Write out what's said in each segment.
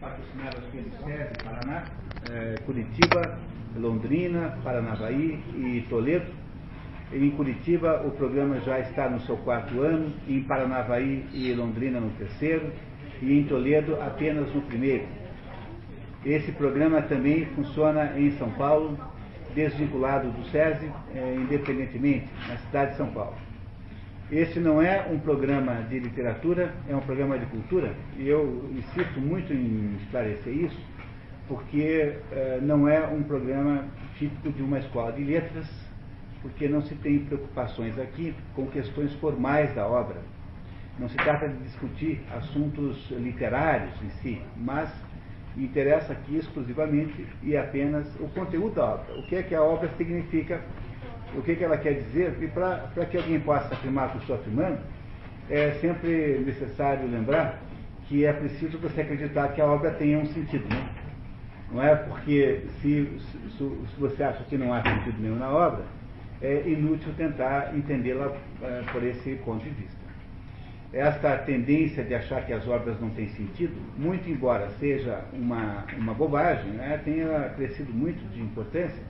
patrocinadas pelo SESI Paraná, é, Curitiba, Londrina, Paranavaí e Toledo. Em Curitiba, o programa já está no seu quarto ano, em Paranavaí e Londrina no terceiro, e em Toledo apenas no primeiro. Esse programa também funciona em São Paulo, desvinculado do SESI, é, independentemente, na cidade de São Paulo. Esse não é um programa de literatura, é um programa de cultura, e eu insisto muito em esclarecer isso, porque é, não é um programa típico de uma escola de letras, porque não se tem preocupações aqui com questões formais da obra. Não se trata de discutir assuntos literários em si, mas interessa aqui exclusivamente e apenas o conteúdo da obra. O que é que a obra significa, o que, que ela quer dizer, e para que alguém possa afirmar o que estou afirmando, é sempre necessário lembrar que é preciso você acreditar que a obra tenha um sentido. Né? Não é porque se, se, se, você acha que não há sentido nenhum na obra, é inútil tentar entendê-la é, por esse ponto de vista esta tendência de achar que as obras não têm sentido, muito embora seja uma, uma bobagem, né, tenha crescido muito de importância,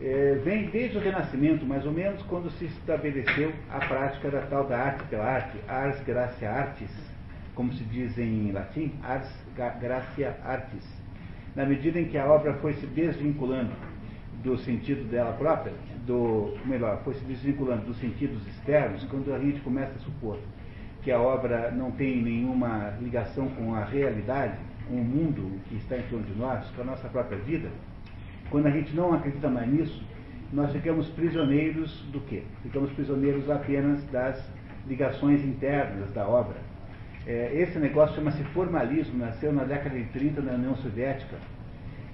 é, vem desde o Renascimento, mais ou menos, quando se estabeleceu a prática da tal da arte pela arte, ars gratia artis, como se diz em latim, ars gratia artis. Na medida em que a obra foi se desvinculando do sentido dela própria, do, melhor, foi se desvinculando dos sentidos externos, quando a gente começa a supor que a obra não tem nenhuma ligação com a realidade, com o mundo que está em torno de nós, com a nossa própria vida, quando a gente não acredita mais nisso, nós ficamos prisioneiros do quê? Ficamos prisioneiros apenas das ligações internas da obra. É, esse negócio chama-se formalismo, nasceu na década de 30 na União Soviética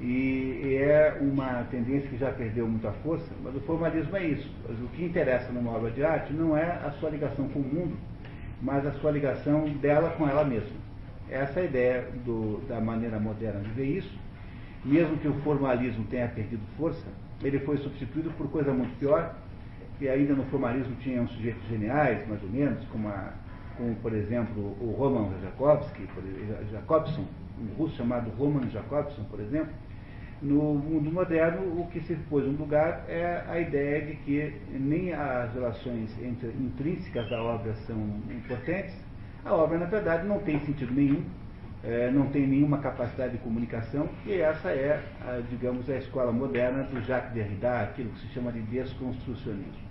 e é uma tendência que já perdeu muita força, mas o formalismo é isso. O que interessa numa obra de arte não é a sua ligação com o mundo, mas a sua ligação dela com ela mesma. Essa é a ideia do, da maneira moderna de ver isso. Mesmo que o formalismo tenha perdido força, ele foi substituído por coisa muito pior, que ainda no formalismo tinham sujeitos geniais, mais ou menos, como, a, como por exemplo o Roman Jakobsky, Jacobson, um russo chamado Roman Jacobson, por exemplo, no mundo moderno, o que se pôs no lugar é a ideia de que nem as relações entre, intrínsecas da obra são importantes. A obra, na verdade, não tem sentido nenhum, é, não tem nenhuma capacidade de comunicação, e essa é, a, digamos, a escola moderna do Jacques Derrida, aquilo que se chama de desconstrucionismo.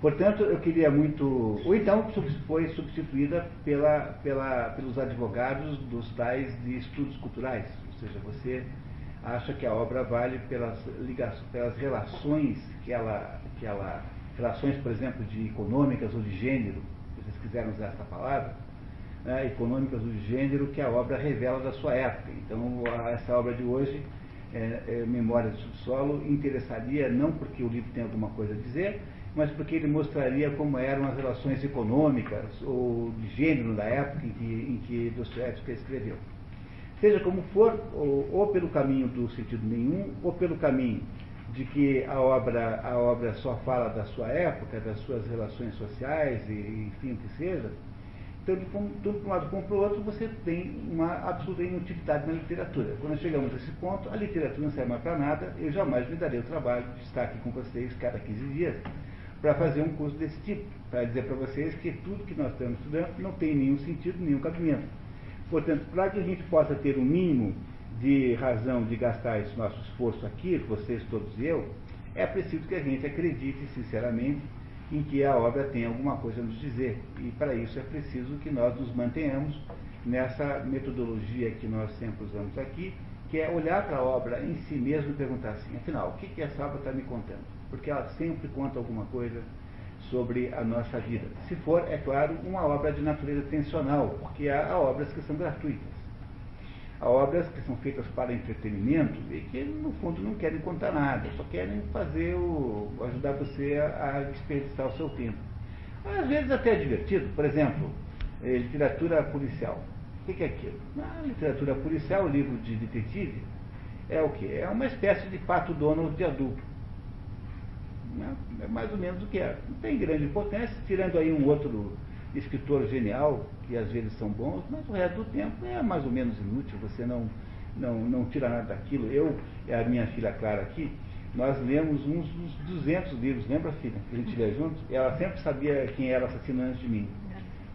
Portanto, eu queria muito. Ou então foi substituída pela, pela, pelos advogados dos tais de estudos culturais, seja, você acha que a obra vale pelas, ligações, pelas relações que ela, que ela. relações, por exemplo, de econômicas ou de gênero, se vocês quiserem usar essa palavra, né, econômicas de gênero que a obra revela da sua época. Então, essa obra de hoje, é, é, Memória do Subsolo, interessaria não porque o livro tem alguma coisa a dizer, mas porque ele mostraria como eram as relações econômicas ou de gênero da época em que, em que Dostoiévski escreveu. Seja como for, ou, ou, pelo caminho do sentido nenhum, ou pelo caminho de que a obra, a obra só fala da sua época, das suas relações sociais, e, enfim, o que seja, tanto para um lado como para o outro, você tem uma absoluta inutilidade na literatura. Quando chegamos a esse ponto, a literatura não serve mais para nada, eu jamais me darei o trabalho de estar aqui com vocês cada 15 dias para fazer um curso desse tipo, para dizer para vocês que tudo que nós estamos estudando não tem nenhum sentido, nenhum cabimento. Portanto, para que a gente possa ter um mínimo de razão de gastar esse nosso esforço aqui, vocês todos e eu, é preciso que a gente acredite sinceramente em que a obra tem alguma coisa a nos dizer. E para isso é preciso que nós nos mantenhamos nessa metodologia que nós sempre usamos aqui, que é olhar para a obra em si mesmo e perguntar assim, afinal, o que, que essa obra está me contando? Porque ela sempre conta alguma coisa sobre a nossa vida. Se for, é claro, uma obra de natureza tensional, porque há obras que são gratuitas. Obras que são feitas para entretenimento e que, no fundo, não querem contar nada, só querem fazer o, ajudar você a, a desperdiçar o seu tempo. Às vezes até é divertido, por exemplo, eh, literatura policial. O que é aquilo? Na literatura policial, o livro de detetive, é o que? É uma espécie de pato Donald de adulto né? É mais ou menos o que é. Não tem grande importância, tirando aí um outro, escritor genial, que às vezes são bons, mas o resto do tempo é mais ou menos inútil, você não, não, não tira nada daquilo. Eu e a minha filha Clara aqui, nós lemos uns, uns 200 livros, lembra, filha? Que a gente lia juntos? E ela sempre sabia quem era assassino antes de mim.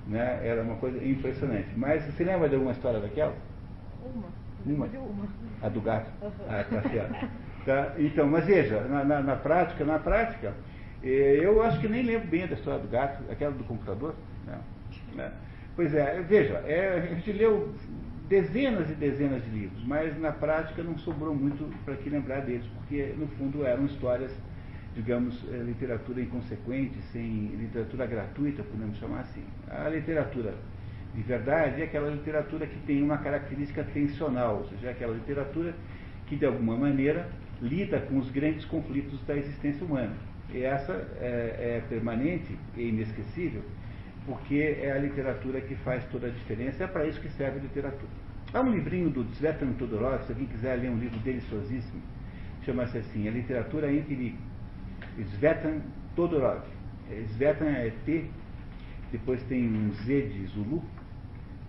Né? Era uma coisa impressionante. Mas você lembra de alguma história daquela? Uma. Uma? uma. A do gato? Uhum. Ah, tá certo. Tá? Então, mas veja, na, na, na prática, na prática, eh, eu acho que nem lembro bem da história do gato, aquela do computador. Né? Né? Pois é, veja, é, a gente leu dezenas e dezenas de livros, mas na prática não sobrou muito para que lembrar deles, porque no fundo eram histórias, digamos, é, literatura inconsequente, sem literatura gratuita, podemos chamar assim. A literatura de verdade é aquela literatura que tem uma característica tensional, ou seja, é aquela literatura que de alguma maneira lida com os grandes conflitos da existência humana. E essa é, é permanente e inesquecível porque é a literatura que faz toda a diferença, é para isso que serve a literatura. Há um livrinho do Svetan Todorov, se alguém quiser ler um livro deliciosíssimo, chama-se assim, A Literatura em Perigo. Svetan Todorov. Svetan é T, depois tem um Z de Zulu,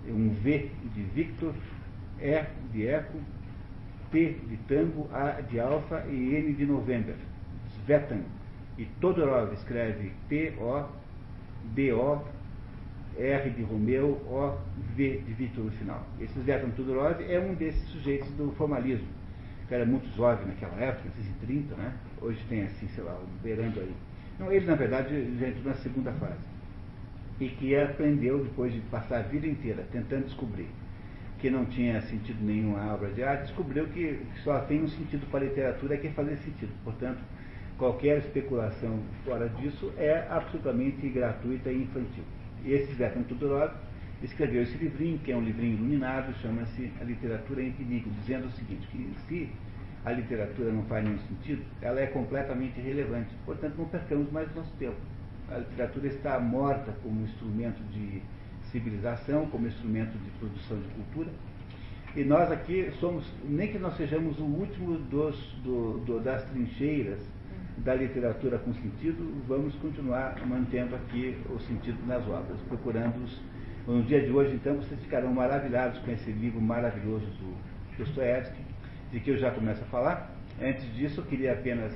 um V de Victor, E de Eco, T de Tango, A de Alfa e N de November. Svetan. E Todorov escreve T-O-D-O R de Romeu, O, V de Vitor no final. Esse Zé Tudorov é um desses sujeitos do formalismo, que era muito jovem naquela época, 1930, né? Hoje tem assim, sei lá, beirando aí. Não, ele na verdade já entrou na segunda fase. E que aprendeu depois de passar a vida inteira tentando descobrir que não tinha sentido nenhum a obra de arte, descobriu que só tem um sentido para a literatura que é fazer sentido. Portanto, qualquer especulação fora disso é absolutamente gratuita e infantil. Esse Zefan Tudorov escreveu esse livrinho, que é um livrinho iluminado, chama-se A Literatura em Perigo, dizendo o seguinte, que se a literatura não faz nenhum sentido, ela é completamente irrelevante. Portanto, não percamos mais nosso tempo. A literatura está morta como instrumento de civilização, como instrumento de produção de cultura. E nós aqui somos, nem que nós sejamos o último dos, do, do, das trincheiras da literatura com sentido, vamos continuar mantendo aqui o sentido nas obras, procurando-os. No dia de hoje, então, vocês ficarão maravilhados com esse livro maravilhoso do Dostoevsky, de que eu já começo a falar. Antes disso, eu queria apenas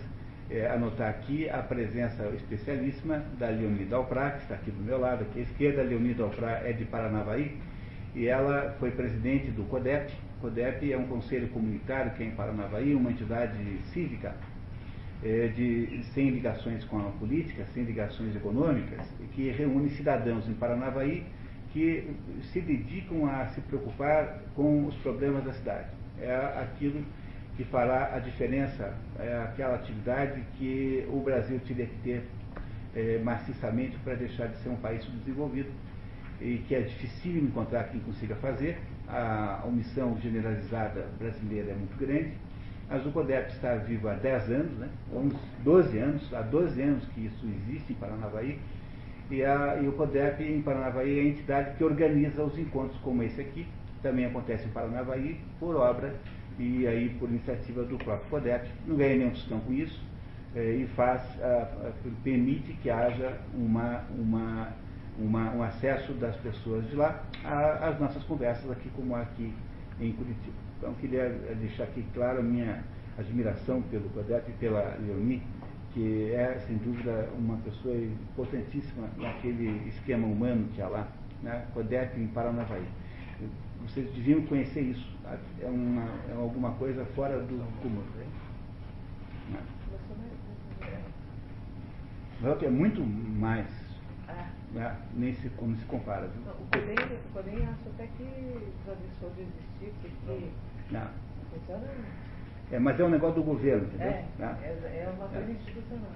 é, anotar aqui a presença especialíssima da Leonida Alprá, que está aqui do meu lado, aqui à esquerda. A Leonida Alprá é de Paranavaí e ela foi presidente do CODEP. CODEP é um conselho comunitário que é em Paranavaí, uma entidade cívica é, de, sem ligações com a política, sem ligações econômicas, que reúne cidadãos em Paranavaí que se dedicam a se preocupar com os problemas da cidade. É aquilo que fará a diferença, é aquela atividade que o Brasil teria que ter é, maciçamente para deixar de ser um país subdesenvolvido e que é difícil encontrar quem consiga fazer. A omissão generalizada brasileira é muito grande a Zucodep está viva há 10 anos, né? 11, 12 anos, há 12 anos que isso existe em Paranavaí, e, a, e o CODEP em Paranavaí é a entidade que organiza os encontros como esse aqui, também acontece em Paranavaí, por obra e aí por iniciativa do próprio CODEP, não ganha nenhum tostão com isso, é, e faz, permite que haja uma, uma, uma, um acesso das pessoas de lá às nossas conversas aqui, como aqui em Curitiba. Então, queria deixar aqui claro a minha admiração pelo Codep e pela Leoni, que é, sem dúvida, uma pessoa importantíssima naquele esquema humano que há lá, né? Codep em Paranavaí. Vocês deviam conhecer isso. É, uma, é alguma coisa fora do comum. Né? É muito mais né? nem se, como se compara. Não, o Podem, o Podem acha até que já deixou de existir, porque não. É, mas é um negócio do governo, entendeu? É, né? é, é uma coisa é. institucional.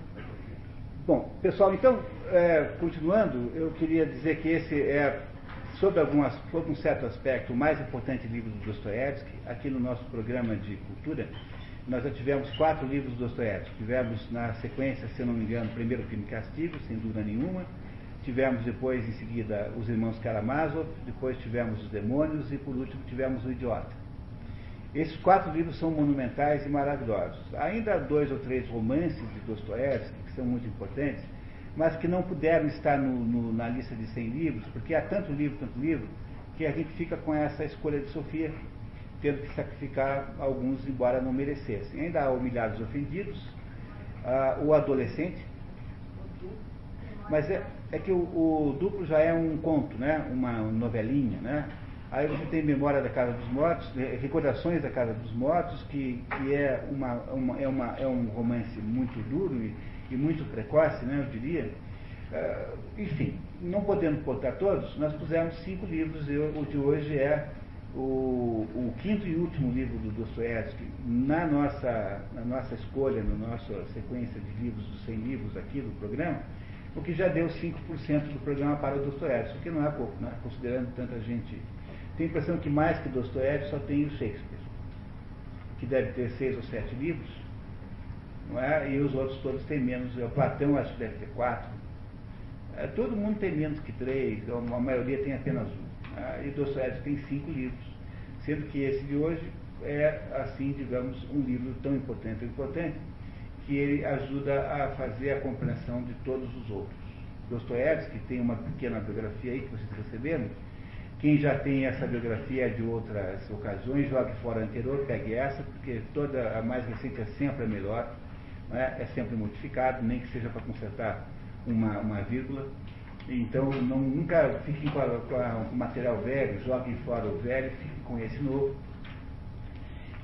Bom, pessoal, então, é, continuando, eu queria dizer que esse é, sobre, algumas, sobre um certo aspecto, o mais importante livro do Dostoiévski, aqui no nosso programa de cultura, nós já tivemos quatro livros do Dostoiévski. Tivemos na sequência, se não me engano, primeiro Crime e Castigo, sem dúvida nenhuma. Tivemos depois, em seguida, Os Irmãos Karamazov, depois tivemos Os Demônios e, por último, tivemos O Idiota. Esses quatro livros são monumentais e maravilhosos. Ainda há dois ou três romances de Dostoiévski que são muito importantes, mas que não puderam estar no, no, na lista de 100 livros, porque há tanto livro, tanto livro, que a gente fica com essa escolha de Sofia, tendo que sacrificar alguns, embora não merecessem. Ainda há humilhados ofendidos, uh, o adolescente, mas é, é que o, o, duplo já é um conto, né? uma novelinha, né? Aí você tem Memória da Casa dos Mortos, né? Recordações da Casa dos Mortos, que, que é, uma, uma, é, uma, é um romance muito duro e, e muito precoce, né, eu diria. Uh, enfim, não podendo botar todos, nós pusemos cinco livros, e o de hoje é o, o quinto e último livro do Dostoiévski. Na nossa, na nossa escolha, na nossa sequência de livros, dos 100 livros aqui do programa, o que já deu 5% do programa para o Dostoiévski, o que não é pouco, né? considerando tanta gente tenho a impressão que mais que Dostoiévski só tem o Shakespeare, que deve ter seis ou sete livros, não é? e os outros todos têm menos. O Platão acho que deve ter quatro. É, todo mundo tem menos que três, a maioria tem apenas um. É? E Dostoiévski tem cinco livros, sendo que esse de hoje é, assim, digamos, um livro tão importante, tão importante, que ele ajuda a fazer a compreensão de todos os outros. Dostoiévski tem uma pequena biografia aí que vocês receberam, quem já tem essa biografia de outras ocasiões, jogue fora a anterior, pegue essa, porque toda a mais recente é sempre a melhor, é? é sempre modificado, nem que seja para consertar uma, uma vírgula. Então, não, nunca fiquem com, o material velho, joguem fora o velho, fiquem com esse novo.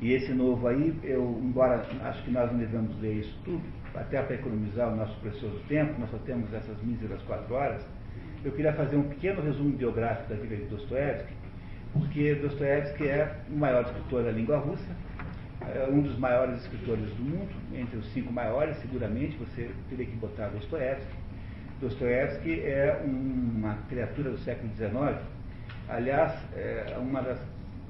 E esse novo aí, eu, embora acho que nós não devemos ler isso tudo, até para economizar o nosso precioso tempo, nós só temos essas míseras quatro horas, eu queria fazer um pequeno resumo biográfico da vida de Dostoiévski, porque Dostoiévski é o maior escritor da língua russa, é um dos maiores escritores do mundo, entre os cinco maiores, seguramente, você teria que botar Dostoiévski. Dostoiévski é uma criatura do século XIX. Aliás, é uma das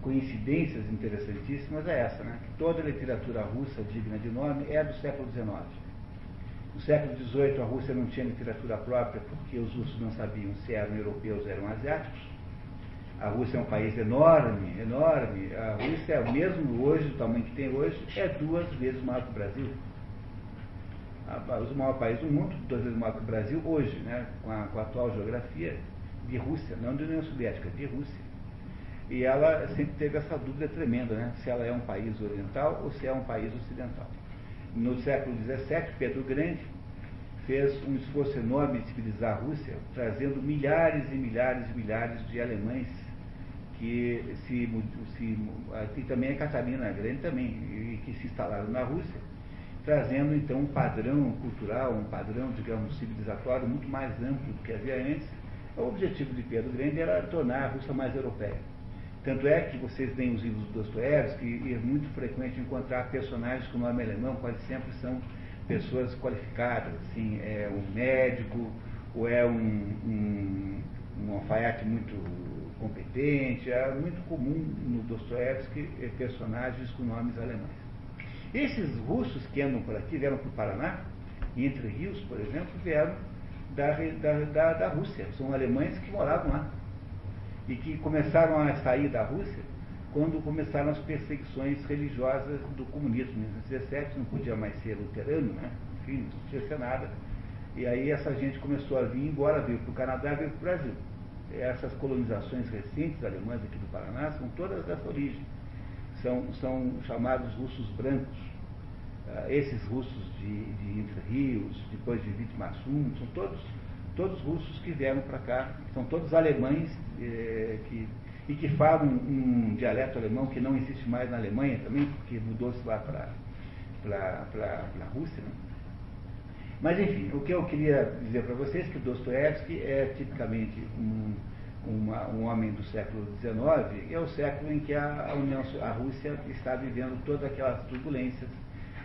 coincidências interessantíssimas é essa, né? que toda a literatura russa digna de nome é do século XIX. No século XVIII, a Rússia não tinha literatura própria porque os russos não sabiam se eram europeus ou eram asiáticos. A Rússia é um país enorme, enorme. A Rússia, mesmo hoje, do tamanho que tem hoje, é duas vezes maior que o Brasil. O maior país do mundo, duas vezes maior que o Brasil, hoje, né, com, a, com a atual geografia de Rússia, não de União Soviética, de Rússia. E ela sempre teve essa dúvida tremenda, né, se ela é um país oriental ou se é um país ocidental no século XVII, Pedro Grande fez um esforço enorme de civilizar a Rússia, trazendo milhares e milhares e milhares de alemães que se, se e também a Catarina Grande também, e que se instalaram na Rússia, trazendo então um padrão cultural, um padrão, digamos, civilizatório muito mais amplo do que havia antes. O objetivo de Pedro Grande era tornar a Rússia mais europeia. Tanto é que vocês veem os livros do Dostoiévski e é muito frequente encontrar personagens com nome alemão, quase sempre são pessoas qualificadas, assim, é um médico, ou é um, um, um alfaiate muito competente, é muito comum no Dostoiévski é, personagens com nomes alemães. Esses russos que andam por aqui, vieram para o Paraná, Entre Rios, por exemplo, vieram da, da, da, da Rússia, são alemães que moravam lá e que começaram a sair da Rússia quando começaram as perseguições religiosas do comunismo. Em 1917 não podia mais ser luterano, né? enfim, não podia ser nada. E aí essa gente começou a vir, embora veio para o Canadá, veio para o Brasil. Essas colonizações recentes alemãs aqui do Paraná são todas dessa origem. São, são chamados russos brancos. Uh, esses russos de, de Entre Rios, depois de Vitmassum, são todos todos russos que vieram para cá, são todos alemães eh, que, e que falam um dialeto alemão que não existe mais na Alemanha também, porque mudou-se lá para a Rússia. Né? Mas enfim, o que eu queria dizer para vocês é que Dostoiévski é tipicamente um, uma, um homem do século XIX, é o século em que a, União, a Rússia está vivendo todas aquelas turbulências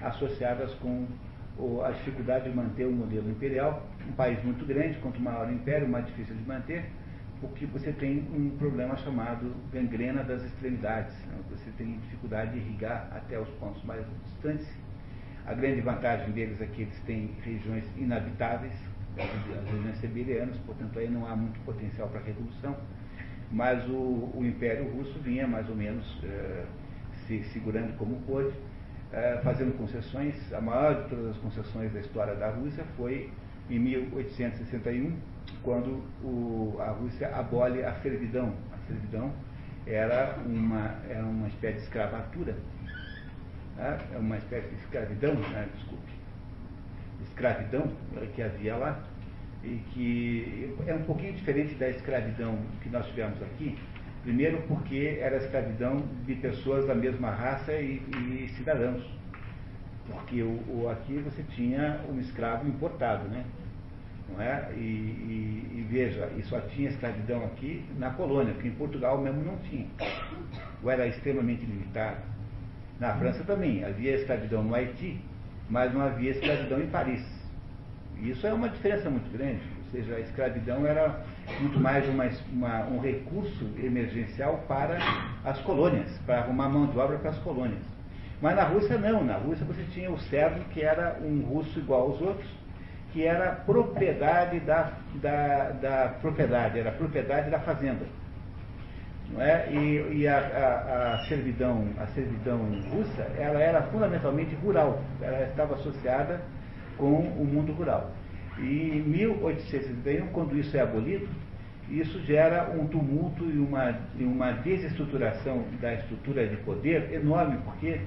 associadas com a dificuldade de manter o modelo imperial, um país muito grande, quanto maior o império, mais difícil de manter, porque você tem um problema chamado gangrena das extremidades. Né? Você tem dificuldade de irrigar até os pontos mais distantes. A grande vantagem deles é que eles têm regiões inabitáveis, as regiões siberianas, portanto aí não há muito potencial para revolução. Mas o, o Império Russo vinha mais ou menos uh, se segurando como pôde, uh, fazendo concessões. A maior de todas as concessões da história da Rússia foi em 1861, quando o, a Rússia abole a servidão. A servidão era uma, era uma espécie de escravatura, né? é uma espécie de escravidão, né? desculpe, escravidão que havia lá, e que é um pouquinho diferente da escravidão que nós tivemos aqui, primeiro porque era escravidão de pessoas da mesma raça e, e cidadãos, porque o, o, aqui você tinha um escravo importado, né? Não é? E, e, e, veja, e só tinha escravidão aqui na colônia, porque em Portugal mesmo não tinha. Ou era extremamente limitado. Na França também, havia escravidão no Haiti, mas não havia escravidão em Paris. E isso é uma diferença muito grande. Ou seja, a escravidão era muito mais uma, uma, um recurso emergencial para as colônias, para arrumar mão de obra para as colônias. Mas na Rússia não, na Rússia você tinha o servo que era um russo igual aos outros, que era propriedade da, da, da propriedade, era propriedade da fazenda. Não é? E, e a, a, a, servidão, a servidão russa, ela era fundamentalmente rural, ela estava associada com o mundo rural. E em 1861, quando isso é abolido, isso gera um tumulto e uma, e uma desestruturação da estrutura de poder enorme, porque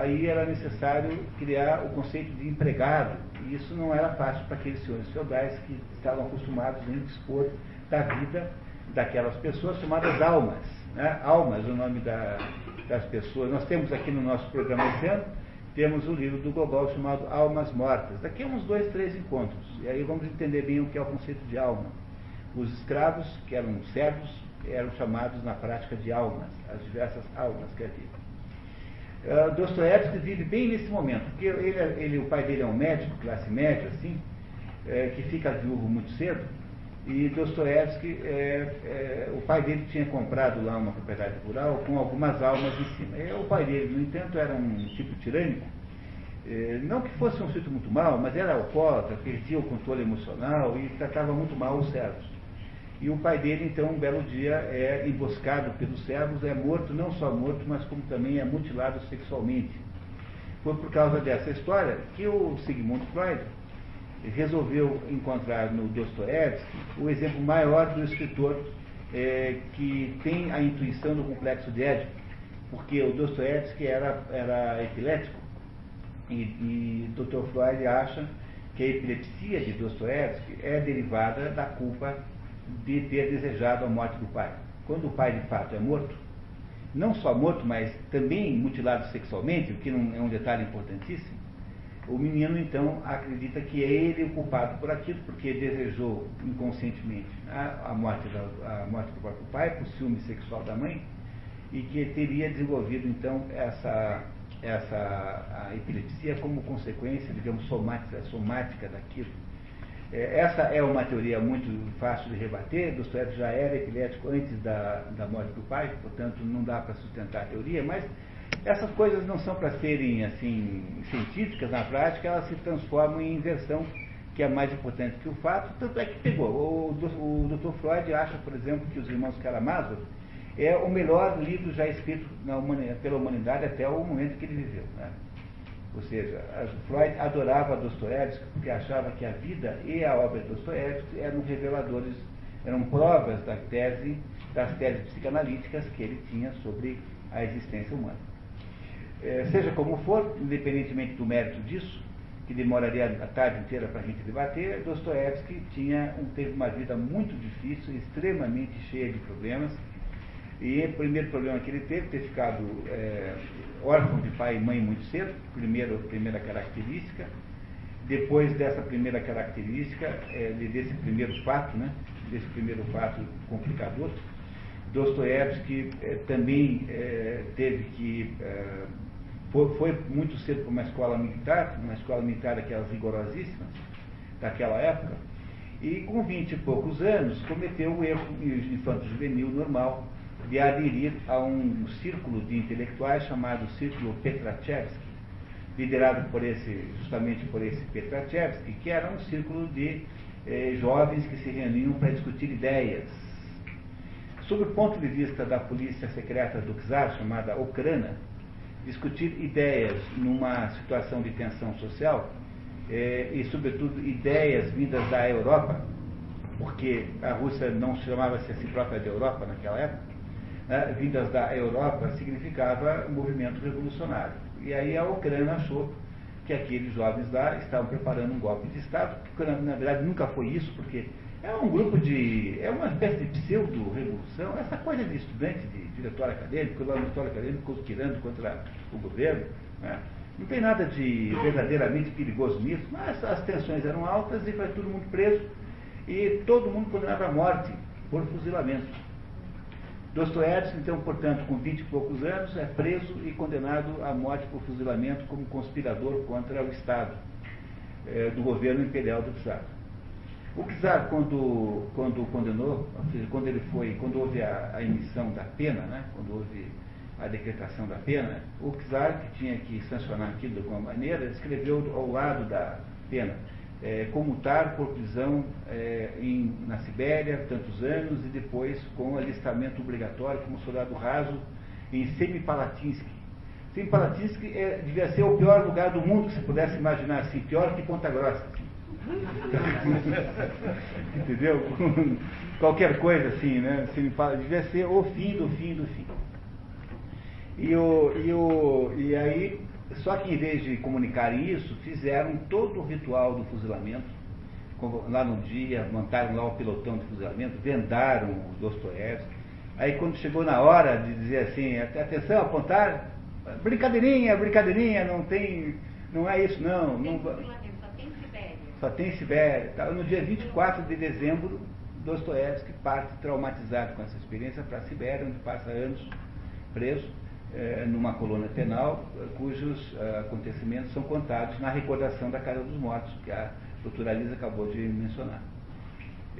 aí era necessário criar o conceito de empregado, e isso não era fácil para aqueles senhores feudais que estavam acostumados em dispor da vida daquelas pessoas chamadas almas. Né? Almas, o nome da, das pessoas. Nós temos aqui no nosso programa esse ano, temos um livro do Gogol chamado Almas Mortas. Daqui a uns dois, três encontros. E aí vamos entender bem o que é o conceito de alma. Os escravos, que eram servos, eram chamados na prática de almas, as diversas almas que havia. Uh, Dostoiévski vive bem nesse momento, porque ele, ele, o pai dele é um médico, classe média, assim, é, que fica viúvo muito cedo, e Dostoiévski, é, é, o pai dele tinha comprado lá uma propriedade rural com algumas almas em cima. E o pai dele, no entanto, era um tipo tirânico, é, não que fosse um sujeito muito mal, mas era alcoólatra, perdia o controle emocional e tratava muito mal os servos. E o pai dele, então, um belo dia é emboscado pelos servos, é morto, não só morto, mas como também é mutilado sexualmente. Foi por causa dessa história que o Sigmund Freud resolveu encontrar no Dostoevsky o exemplo maior do escritor é, que tem a intuição do complexo de Édipo, porque o Dostoevsky era, era epilético e, e Dr. Freud acha que a epilepsia de Dostoevsky é derivada da culpa de ter desejado a morte do pai. Quando o pai de fato é morto, não só morto, mas também mutilado sexualmente, o que é um detalhe importantíssimo, o menino então acredita que é ele o culpado por aquilo, porque desejou inconscientemente a, a, morte, da, a morte do próprio pai, por ciúme sexual da mãe, e que teria desenvolvido então essa, essa epilepsia como consequência, digamos, somática, somática daquilo. É, essa é uma teoria muito fácil de rebater. Dostoiévski já era epilético antes da, da morte do pai, portanto não dá para sustentar a teoria, mas essas coisas não são para serem assim científicas na prática, elas se transformam em inversão, que é mais importante que o fato, tanto é que pegou. O, o, Dr. Freud acha, por exemplo, que Os Irmãos Karamazov é o melhor livro já escrito humanidade, pela humanidade até o momento que ele viveu. Né? Ou seja, Freud adorava Dostoiévski porque achava que a vida e a obra de Dostoiévski eram reveladores, eram provas da tese, das teses psicanalíticas que ele tinha sobre a existência humana. É, seja como for, independentemente do mérito disso, que demoraria a tarde inteira para a gente debater, Dostoiévski tinha, teve uma vida muito difícil, extremamente cheia de problemas, e o primeiro problema que ele teve, ter ficado é, órfão de pai e mãe muito cedo, primeiro, primeira característica. Depois dessa primeira característica, é, desse primeiro fato, né, desse primeiro fato complicador, Dostoiévski é, também é, teve que. É, foi, foi, muito cedo para uma escola militar, uma escola militar daquelas rigorosíssimas, daquela época, e com vinte e poucos anos cometeu o erro infanto-juvenil normal de aderir a um círculo de intelectuais chamado Círculo Petrachevsky, liderado por esse, justamente por esse Petrachevsky, que era um círculo de eh, jovens que se reuniam para discutir ideias. Sob o ponto de vista da polícia secreta do czar, chamada Ucrânia, discutir ideias numa situação de tensão social é, e, sobretudo, ideias vindas da Europa, porque a Rússia não chamava-se a si própria de Europa naquela época, né, vindas da Europa significava movimento revolucionário. E aí a Ucrânia achou que aqueles jovens lá estavam preparando um golpe de Estado, que na verdade nunca foi isso, porque é um grupo de. é uma espécie de pseudo-revolução, essa coisa de estudante, de diretório acadêmico, lá no diretório acadêmico conspirando contra o governo. Né? Não tem nada de verdadeiramente perigoso nisso, mas as tensões eram altas e foi todo mundo preso e todo mundo condenado à morte por fuzilamento. Dostoiévski, então, portanto, com vinte e poucos anos, é preso e condenado à morte por fuzilamento como conspirador contra o Estado, é, do governo imperial do czar. O czar, quando, quando condenou, quando ele foi, quando houve a, a emissão da pena, né, quando houve a decretação da pena, o czar, que tinha que sancionar aquilo de alguma maneira, escreveu ao lado da pena é, comutar por prisão é, em, na Sibéria tantos anos e depois com alistamento obrigatório como soldado raso em Semipalatinsk. Semipalatinsk é, devia ser o pior lugar do mundo que se pudesse imaginar assim, pior que Ponta Grossa. Assim. Entendeu? Qualquer coisa assim, né? Devia ser o fim do fim do fim. E, o, e, o, e aí só que em vez de comunicarem isso, fizeram todo o ritual do fuzilamento. Lá no dia, montaram lá o pelotão de fuzilamento, vendaram o Dostoiévski. Aí quando chegou na hora de dizer assim, atenção, apontar, brincadeirinha, brincadeirinha, não tem. Não é isso não. não só tem Sibéria. Só tem Sibéria. Tá? No dia 24 de dezembro, Dostoiévski parte traumatizado com essa experiência para a Sibéria, onde passa anos preso é, numa colônia penal, cujos é, acontecimentos são contados na recordação da Casa dos Mortos, que a doutora Lisa acabou de mencionar.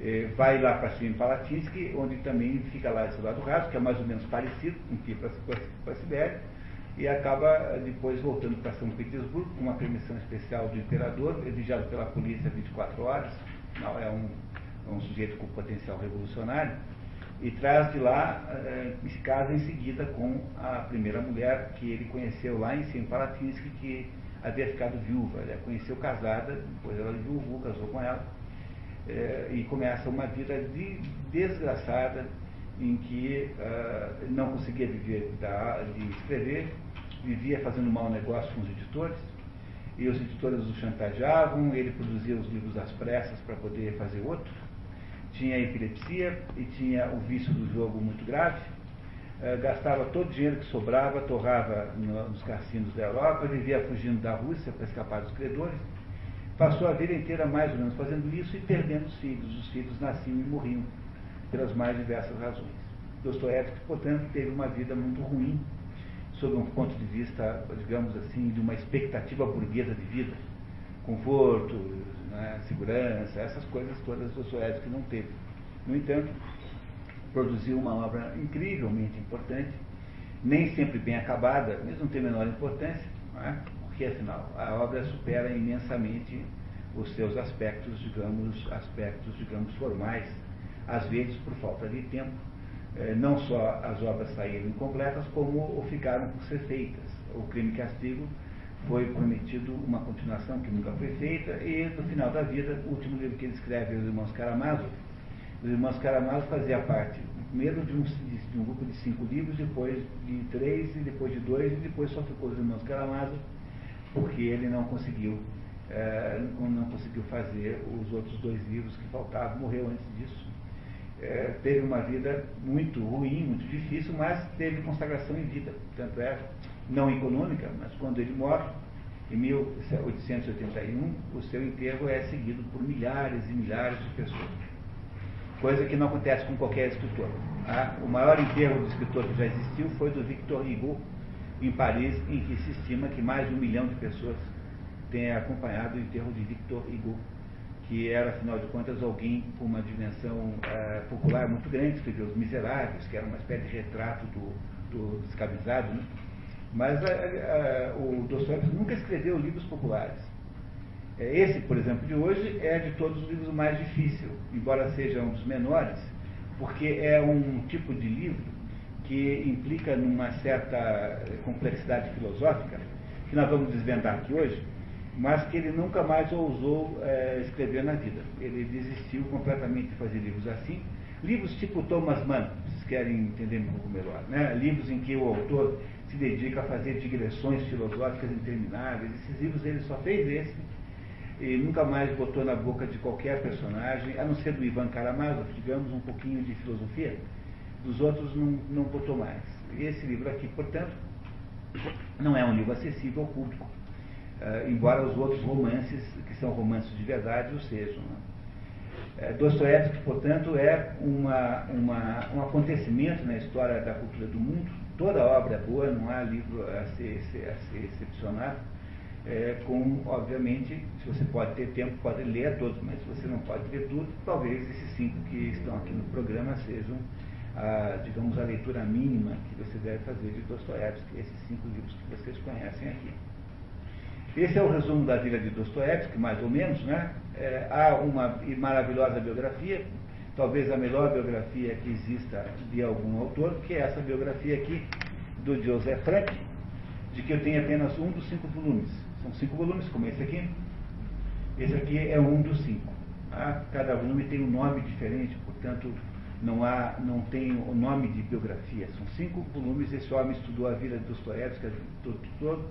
É, vai lá para cima em Palatinsky, onde também fica lá esse lado raso, que é mais ou menos parecido com que para a Sibéria, e acaba depois voltando para São Petersburgo com uma permissão especial do imperador, exigida pela polícia 24 horas, não, é um, é um sujeito com potencial revolucionário, e traz de lá, eh, se casa em seguida com a primeira mulher que ele conheceu lá em Semipalatinsk, que havia ficado viúva. Ele a conheceu casada, depois ela viúvou, casou com ela, eh, e começa uma vida de, desgraçada em que uh, não conseguia viver da, de escrever, vivia fazendo mau negócio com os editores, e os editores o chantageavam, ele produzia os livros às pressas para poder fazer outros tinha epilepsia e tinha o vício do jogo muito grave, eh, gastava todo o dinheiro que sobrava, torrava no, nos cassinos da Europa, vivia fugindo da Rússia para escapar dos credores, passou a vida inteira mais ou menos fazendo isso e perdendo os filhos. Os filhos nasciam e morriam pelas mais diversas razões. Dostoiévski, portanto, teve uma vida muito ruim, sob um ponto de vista, digamos assim, de uma expectativa burguesa de vida. Conforto, né, segurança, essas coisas todas Dostoiévski não teve. No entanto, produziu uma obra incrivelmente importante, nem sempre bem acabada, mas não tem a menor importância, é? porque afinal a obra supera imensamente os seus aspectos, digamos, aspectos, digamos, formais, às vezes por falta de tempo. Eh, não só as obras saíram incompletas, como ficaram por ser feitas. O crime castigo foi prometido uma continuação que nunca foi feita, e no final da vida, o último livro que ele escreve, Os Irmãos Karamazov, Os Irmãos Karamazov fazia parte, primeiro de um, de um, grupo de cinco livros, depois de três, e depois de dois, e depois só ficou Os Irmãos Karamazov, porque ele não conseguiu, é, não conseguiu fazer os outros dois livros que faltavam, morreu antes disso. É, teve uma vida muito ruim, muito difícil, mas teve consagração em vida. Tanto é não econômica, mas quando ele morre, em 1881, o seu enterro é seguido por milhares e milhares de pessoas. Coisa que não acontece com qualquer escritor. Ah, o maior enterro do escritor que já existiu foi do Victor Hugo, em Paris, em que se estima que mais de um milhão de pessoas tenha acompanhado o enterro de Victor Hugo, que era, afinal de contas, alguém com uma dimensão eh, popular muito grande, escreveu Os Miseráveis, que era uma espécie de retrato do, do descabizado, né? Mas a, a, o Dostoiévski nunca escreveu livros populares. É, esse, por exemplo, de hoje é de todos os livros o mais difícil, embora seja um dos menores, porque é um tipo de livro que implica numa certa complexidade filosófica, que nós vamos desvendar aqui hoje, mas que ele nunca mais ousou é, escrever na vida. Ele desistiu completamente de fazer livros assim. Livros tipo Thomas Mann, vocês querem entender um pouco melhor, né? livros em que o autor se dedica a fazer digressões filosóficas intermináveis. Esses livros ele só fez esse e nunca mais botou na boca de qualquer personagem, a não ser do Ivan Karamazov, digamos um pouquinho de filosofia, dos outros não, não botou mais. Esse livro aqui, portanto, não é um livro acessível ao público, uh, embora os outros romances, que são romances de verdade, o sejam. Né? É, Dostoiévski, portanto, é uma, uma, um acontecimento na história da cultura do mundo. Toda obra boa, não há livro a ser, a ser excepcionado é, com, obviamente, se você pode ter tempo, pode ler todos, mas se você não pode ler tudo, talvez esses cinco que estão aqui no programa sejam, a, digamos, a leitura mínima que você deve fazer de Dostoiévski, esses cinco livros que vocês conhecem aqui. Esse é o resumo da vida de Dostoiévski, mais ou menos, né? É, há uma maravilhosa biografia, talvez a melhor biografia que exista de algum autor, que é essa biografia aqui do Joseph Frank, de que eu tenho apenas um dos cinco volumes. São cinco volumes, como esse aqui. Esse aqui é um dos cinco. Tá? Cada volume tem um nome diferente, portanto, não, há, não tem o nome de biografia. São cinco volumes. Esse homem estudou a vida de Dostoiévski todo, todo.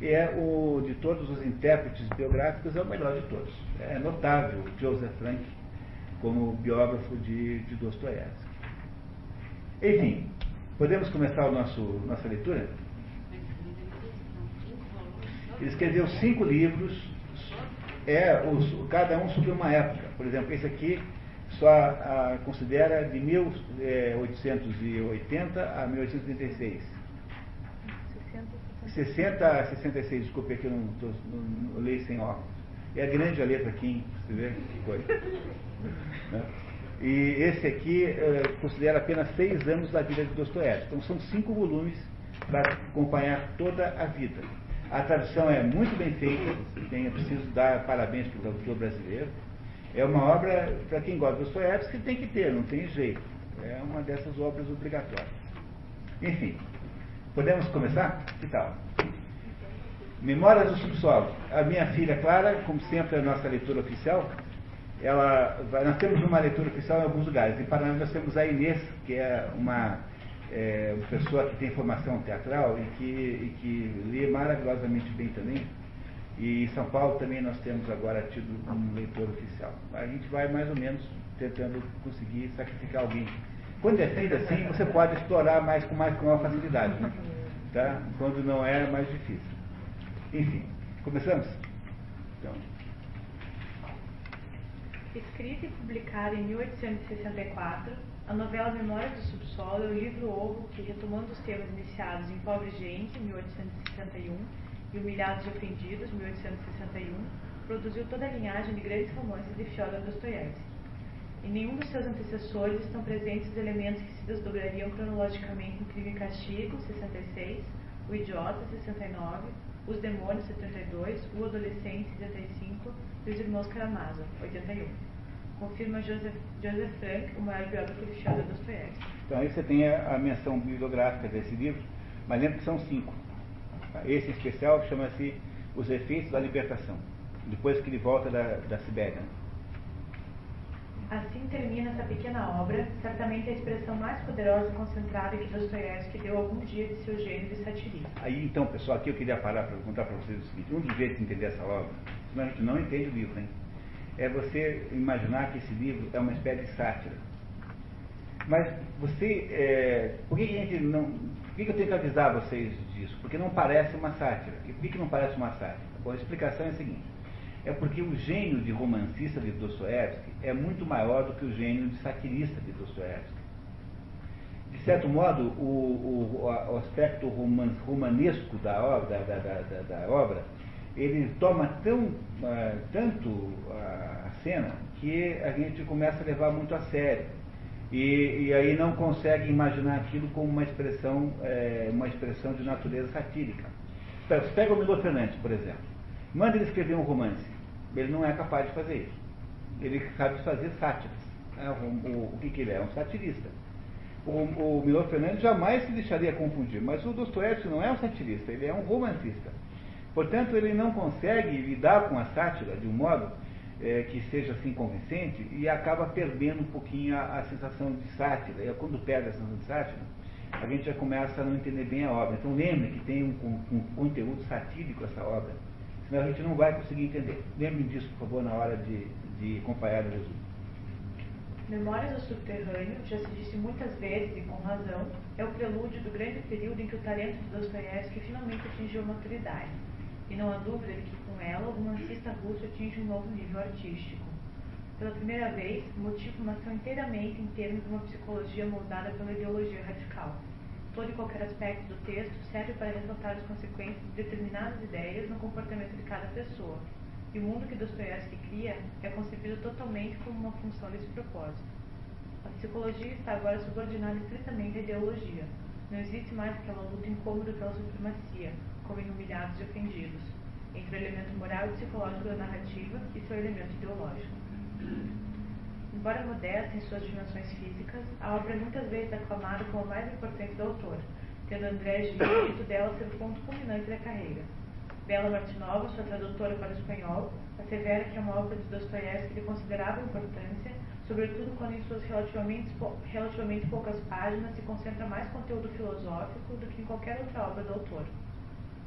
E é o, de todos os intérpretes biográficos, é o melhor de todos. É notável Joseph Frank como biógrafo de, de Dostoiévski. Enfim, podemos começar nosso, nossa leitura? Ele escreveu cinco livros, é, os, cada um sobre uma época. Por exemplo, esse aqui só a, considera de 1880 é, a 1836. 60 a 66, desculpe aqui, eu não, tô, não, não leio sem óculos. É grande a letra aqui, você vê que coisa. Né? E esse aqui é, considera apenas seis anos da vida de Dostoiévski. Então são cinco volumes para acompanhar toda a vida. A tradução é muito bem feita, tem, eu preciso dar parabéns para o tradutor brasileiro. É uma obra, para quem gosta do Dostoiévski, tem que ter, não tem jeito. É uma dessas obras obrigatórias. Enfim, podemos começar? Que tal? Memórias do Subsolo. A minha filha Clara, como sempre, é a nossa leitura oficial. Ela nós temos uma leitura oficial em alguns lugares. Em Paraná nós temos a Inês, que é uma é, pessoa que tem formação teatral e que, e que lê maravilhosamente bem também. E em São Paulo também nós temos agora tido um leitor oficial. A gente vai mais ou menos tentando conseguir sacrificar alguém. Quando é feito assim, você pode explorar mais com mais com maior facilidade, né? Tá? Quando não é, é mais difícil. Enfim, começamos? Então. Escrita e publicada em 1864, a novela Memórias do Subsolo é o livro ovo que, retomando os temas iniciados em Pobre Gente, 1861, e Humilhados e Ofendidos, 1861, produziu toda a linhagem de grandes romances de Fyodor Dostoiévski. Em nenhum dos seus antecessores estão presentes os elementos que se desdobrariam cronologicamente em Crime e Castigo, 66, O Idiota, 69, Os Demônios, 72, O Adolescente, 75 e Os Irmãos Karamazov, 81 confirma Joseph, Joseph Frank, o maior biógrafo de Fyodor Dostoiévski. Então aí você tem a, a, menção bibliográfica desse livro, mas lembra que são cinco. Esse especial chama-se Os Efeitos da Libertação, depois que ele volta da, da Sibéria. Assim termina essa pequena obra, certamente a expressão mais poderosa e concentrada que Dostoiévski deu algum dia de seu gênero de satirista. Aí então, pessoal, aqui eu queria parar para contar para vocês o seguinte: um dos jeitos de entender essa obra, senão a gente não entende o livro, hein? é você imaginar que esse livro é uma espécie de sátira. Mas você, é, por que, a gente não, por que, eu tenho que avisar vocês disso? Porque não parece uma sátira. E por que, que não parece uma sátira? Bom, a explicação é a seguinte. É porque o gênio de romancista de Dostoiévski é muito maior do que o gênio de satirista de Dostoiévski. De certo modo, o, o, o aspecto roman, romanesco da obra, da, da, da, obra ele toma tão, uh, tanto a cena que a gente começa a levar muito a sério. E, e aí não consegue imaginar aquilo como uma expressão, é, uma expressão de natureza satírica. Você pega o Milo Fernandes, por exemplo. Manda ele escrever um romance. Ele não é capaz de fazer isso. Ele sabe fazer sátiras. É, o, o, o que, que, ele é? Um satirista. O, o Milo Fernandes jamais se deixaria confundir, mas o Dostoiévski não é um satirista, ele é um romancista. Portanto, ele não consegue lidar com a sátira de um modo é, que seja assim convincente e acaba perdendo um pouquinho a, a sensação de sátira. E quando perde a sensação de sátira, a gente já começa a não entender bem a obra. Então lembre que tem um, um, um conteúdo satírico essa obra, a gente não vai conseguir entender. Lembrem disso, por favor, na hora de, de acompanhar o resumo. Memórias do Subterrâneo, já se disse muitas vezes e com razão, é o prelúdio do grande período em que o talento de Dostoiévski finalmente atingiu a maturidade. E não há dúvida de que com ela o romancista russo atinge um novo nível artístico. Pela primeira vez, o motivo nasceu inteiramente em termos de uma psicologia moldada pela ideologia radical. Todo e qualquer aspecto do texto serve para ressaltar as consequências de determinadas ideias no comportamento de cada pessoa, e o mundo que Dostoiévski cria é concebido totalmente como uma função desse propósito. A psicologia está agora subordinada estritamente à ideologia. Não existe mais aquela luta incômoda pela supremacia, como em Humilhados e Ofendidos, entre o elemento moral e psicológico da narrativa e seu elemento ideológico. Embora modesta em suas dimensões físicas, a obra é muitas vezes aclamada como a mais importante do autor, tendo André Gide dito dela ser o ponto culminante da carreira. Bela Martinova, sua tradutora para o espanhol, assevera que é uma obra de Dostoiévski de considerável importância, sobretudo quando em suas relativamente, relativamente poucas páginas se concentra mais conteúdo filosófico do que em qualquer outra obra do autor.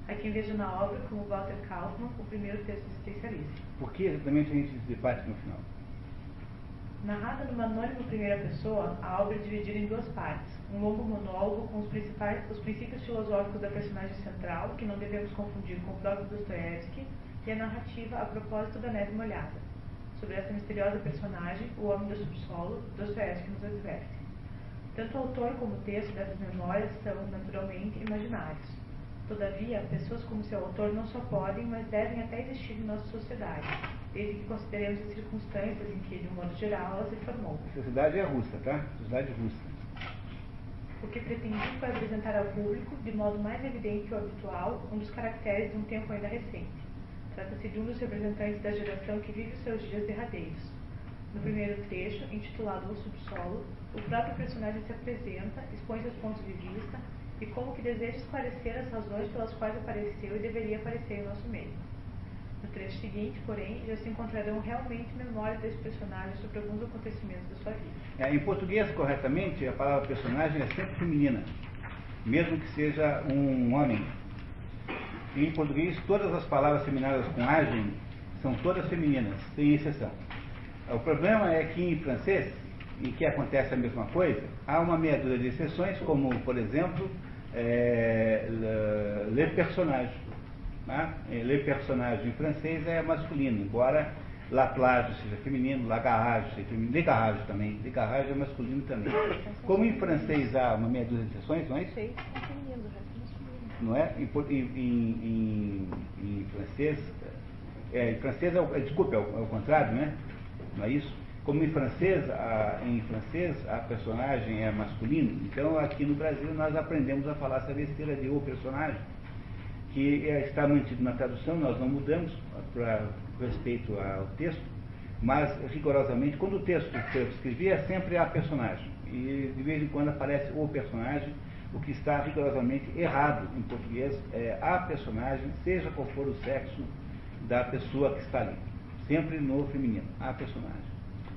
Há quem veja na obra, como Walter Kaufmann, o primeiro texto existencialista. Por que exatamente a gente debate no final? Narrada numa anônima primeira pessoa, a obra é dividida em duas partes. Um longo monólogo com os, principais, os princípios filosóficos da personagem central, que não devemos confundir com o próprio Dostoiévski, e a narrativa a propósito da neve molhada. Sobre essa misteriosa personagem, o homem do subsolo, Dostoiévski nos adverte. Tanto o autor como o texto dessas memórias são, naturalmente, imaginários. Todavia, pessoas como seu autor não só podem, mas devem até existir em nossa sociedade, desde que consideremos as circunstâncias em que, de um modo geral, ela se formou. A sociedade é russa, tá? Sociedade russa. O que pretendi foi apresentar ao público, de modo mais evidente que o habitual, um dos caracteres de um tempo ainda recente. Trata-se de um dos representantes da geração que vive os seus dias derradeiros. No primeiro trecho, intitulado O Subsolo, o próprio personagem se apresenta, expõe seus pontos de vista e como que deseja esclarecer as razões pelas quais apareceu e deveria aparecer em nosso meio. No trecho seguinte, porém, já se encontrarão realmente memórias desse personagem sobre alguns acontecimentos da sua vida. É, em português, corretamente, a palavra personagem é sempre feminina, mesmo que seja um homem. em português, todas as palavras terminadas com agem são todas femininas, sem exceção. O problema é que em francês, em que acontece a mesma coisa, há uma meia dúzia de exceções, como, por exemplo, é, le, le personnage. Né? Le personnage em francês é masculino, embora la plage seja feminino, la garage seja feminino, le garage também, le garage é masculino também. Como em francês há uma meia dúzia de exceções, não é isso? Não é? Em, em, em, em francês, é, em francês é, o, desculpa, é o, é o contrário, né? Não é isso? Como em francês, a, em francês a personagem é masculino, então aqui no Brasil nós aprendemos a falar essa besteira de o personagem, que é, está mantido na tradução, nós não mudamos para respeito ao texto, mas rigorosamente, quando o texto que eu escrevi é sempre a personagem, e de vez em quando aparece o personagem, o que está rigorosamente errado em português é a personagem, seja qual for o sexo da pessoa que está ali, sempre no feminino, a personagem.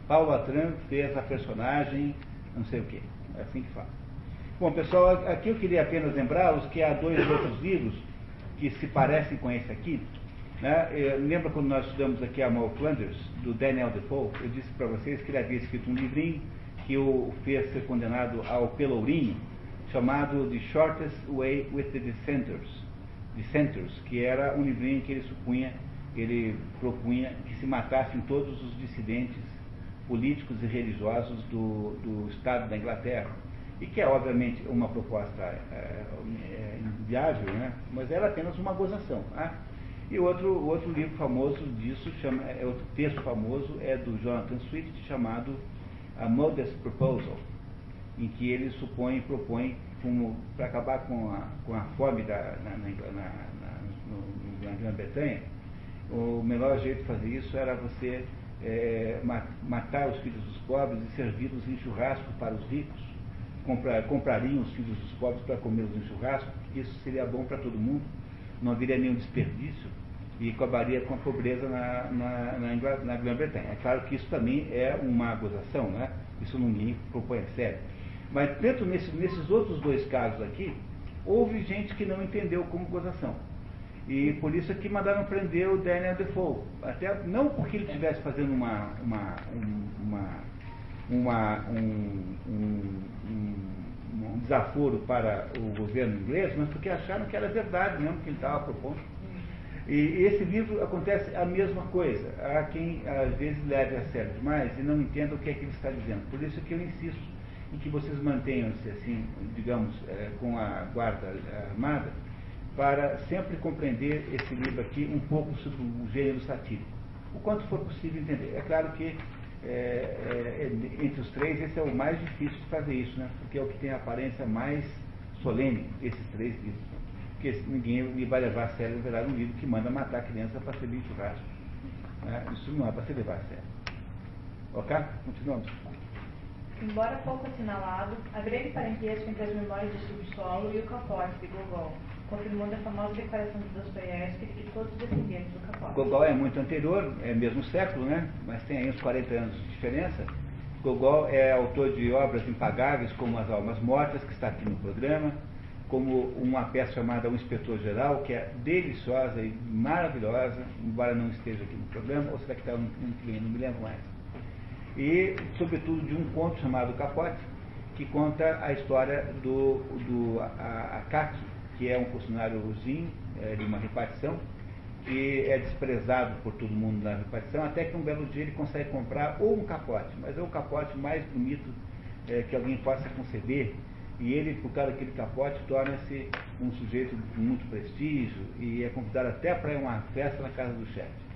Paulo Atran fez a personagem, não sei o que, é assim que fala. Bom, pessoal, aqui eu queria apenas lembrá-los que há dois outros livros que se parecem com esse aqui. Né? Lembra quando nós estudamos aqui a Mal Flanders, do Daniel Defoe? Eu disse para vocês que ele havia escrito um livrinho que o fez ser condenado ao pelourinho, chamado The Shortest Way with the Dissenters, Dissenters que era um livrinho que ele supunha, ele propunha que se matassem todos os dissidentes políticos e religiosos do, do Estado da Inglaterra. E que é, obviamente, uma proposta é, é, inviável, né? mas era apenas uma gozação. Né? E outro, outro livro famoso disso, chama, é, outro texto famoso, é do Jonathan Swift, chamado A Modest Proposal, em que ele supõe, propõe, para acabar com a, com a fome da, na, na, na, na Grã-Bretanha, o melhor jeito de fazer isso era você é, matar os filhos dos pobres e servi-los em churrasco para os ricos. Comprar, comprariam os filhos dos pobres para comê-los em churrasco, porque isso seria bom para todo mundo. não haveria nenhum desperdício e acabaria com a pobreza na, na, na, na Grã-Bretanha. É claro que isso também é uma gozação, né? isso ninguém propõe a sério. Mas dentro nesse, nesses outros dois casos aqui, houve gente que não entendeu como gozação. E por isso é que mandaram prender o Daniel Defoe. Até, não porque ele estivesse fazendo uma, uma, uma, uma um, um, um, um, desaforo para o governo inglês, mas porque acharam que era verdade mesmo que ele estava propondo. E esse livro acontece a mesma coisa. Há quem às vezes leve a sério demais e não entenda o que é que ele está dizendo. Por isso que eu insisto em que vocês mantenham-se assim, digamos, é, com a guarda armada, para sempre compreender esse livro aqui um pouco sobre o gênero satírico. O quanto for possível entender. É claro que é, é, entre os três esse é o mais difícil de fazer isso, né? porque é o que tem a aparência mais solene, esses três livros porque ninguém vai levar a sério, verdade, um livro que manda matar a criança para servir churrasco. Né? Isso não é para se levar a sério. Ok? Continuamos. Embora pouco assinalado, há grande parentesco entre as memórias do subsolo e o capote de Gogol, confirmando a famosa declaração de Dostoiévski que todos descendentes do capote. Gogol é muito anterior, é mesmo século, né? mas tem aí uns 40 anos de diferença. Gogol é autor de obras impagáveis como As Almas Mortas, que está aqui no programa, como uma peça chamada O Inspetor Geral, que é deliciosa e maravilhosa, embora não esteja aqui no programa, ou será que está no, no não me lembro mais. E, sobretudo, de um conto chamado Capote, que conta a história do, do a, a que é um funcionário ruzinho é, de uma repartição, que é desprezado por todo mundo na repartição, até que um belo dia ele consegue comprar ou um capote, mas é o capote mais bonito é, que alguém possa conceber, e ele, por causa daquele capote, torna-se um sujeito de muito prestígio e é convidado até para uma festa na casa do chefe.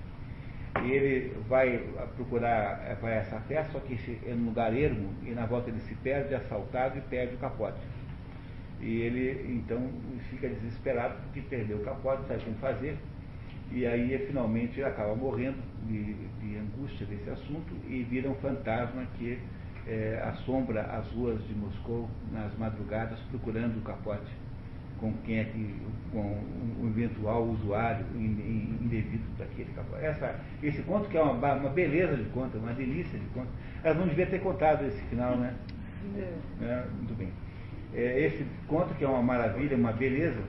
E ele vai procurar, vai essa festa, só que é num lugar ermo, e na volta ele se perde, é assaltado e perde o capote. E ele então fica desesperado porque perdeu o capote, sabe como fazer. E aí finalmente ele acaba morrendo de, de angústia desse assunto e vira um fantasma que é, assombra as ruas de Moscou nas madrugadas procurando o capote com quem é que, com um eventual usuário indevido daquele capote. Essa, esse conto que é uma, uma beleza de conto, uma delícia de conto. Elas não deviam ter contado esse final, né? É. É, muito bem. É, esse conto que é uma maravilha, uma beleza,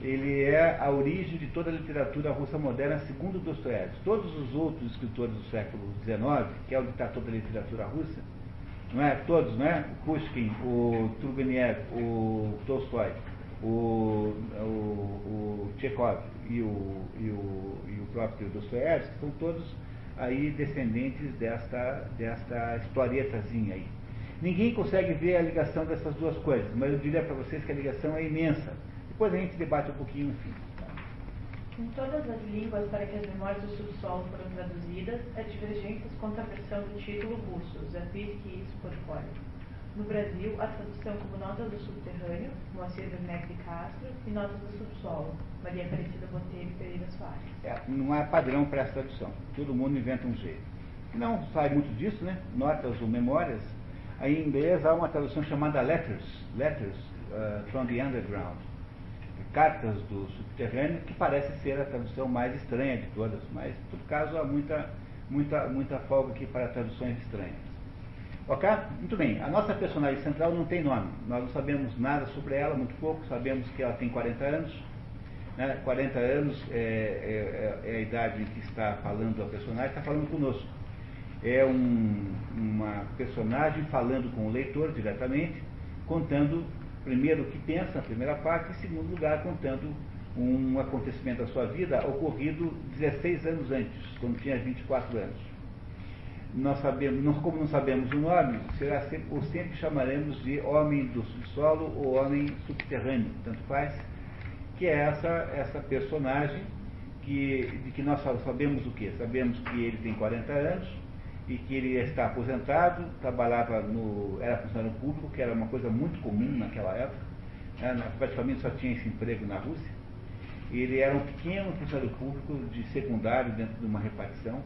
ele é a origem de toda a literatura russa moderna, segundo Dostoiévski. Todos os outros escritores do século XIX, que é o ditador da literatura russa, não é? Todos, não é? O Pushkin, o Turgenev, o Tolstói, o, o, o Chekhov e o, e o, e o próprio Dostoiévski são todos aí descendentes desta, desta historietazinha aí. Ninguém consegue ver a ligação dessas duas coisas, mas eu diria para vocês que a ligação é imensa. Depois a gente debate um pouquinho no fim. Em todas as línguas para que as memórias do subsolo foram traduzidas, há divergências quanto à versão do título russo, Zapisky Portfólio. No Brasil, a tradução como Notas do Subterrâneo, Moacir Werneck de Castro, e Notas do Subsolo, Maria Aparecida Botelho e Pereira Soares. É, não há padrão para essa tradução. Todo mundo inventa um jeito. Não sai muito disso, né? Notas ou memórias. Aí, em inglês há uma tradução chamada Letters, Letters uh, from the Underground Cartas do Subterrâneo, que parece ser a tradução mais estranha de todas, mas, em todo caso, há muita, muita, muita folga aqui para traduções estranhas. Ok? Muito bem. A nossa personagem central não tem nome. Nós não sabemos nada sobre ela, muito pouco. Sabemos que ela tem 40 anos. Né? 40 anos é, é, é, a idade em que está falando a personagem, está falando conosco. É um, uma personagem falando com o leitor diretamente, contando primeiro o que pensa na primeira parte, e segundo lugar contando um acontecimento da sua vida ocorrido 16 anos antes, quando tinha 24 anos. Nós sabemos, nós, como não sabemos o nome, será sempre, ou sempre chamaremos de homem do subsolo ou homem subterrâneo, tanto faz, que é essa, essa personagem que, de que nós sabemos o quê? Sabemos que ele tem 40 anos, e que ele está aposentado, trabalhava no. era funcionário público, que era uma coisa muito comum naquela época, né, praticamente só tinha esse emprego na Rússia. Ele era um pequeno funcionário público de secundário dentro de uma repartição,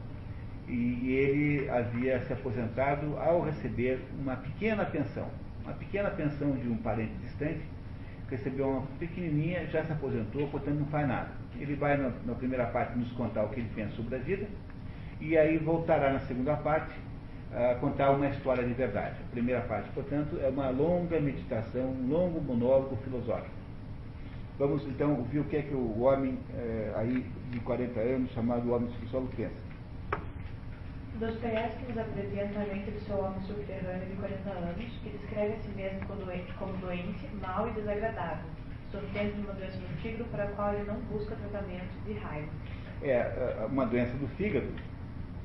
e ele havia se aposentado ao receber uma pequena pensão, uma pequena pensão de um parente distante, recebeu uma pequenininha, já se aposentou, portanto não faz nada. Ele vai na, na primeira parte nos contar o que ele pensa sobre a vida, e aí voltará na segunda parte a contar uma história de verdade. A primeira parte, portanto, é uma longa meditação, um longo monólogo filosófico. Vamos então ouvir o que é que o homem é, aí de 40 anos, chamado homem subsolo, pensa. Dostoiévski nos apresenta a mente do seu homem subterrâneo de 40 anos, que descreve a si mesmo como doente, como doente mau e desagradável, sofrendo de uma doença do fígado para a qual ele não busca tratamento de raiva. É, uma doença do fígado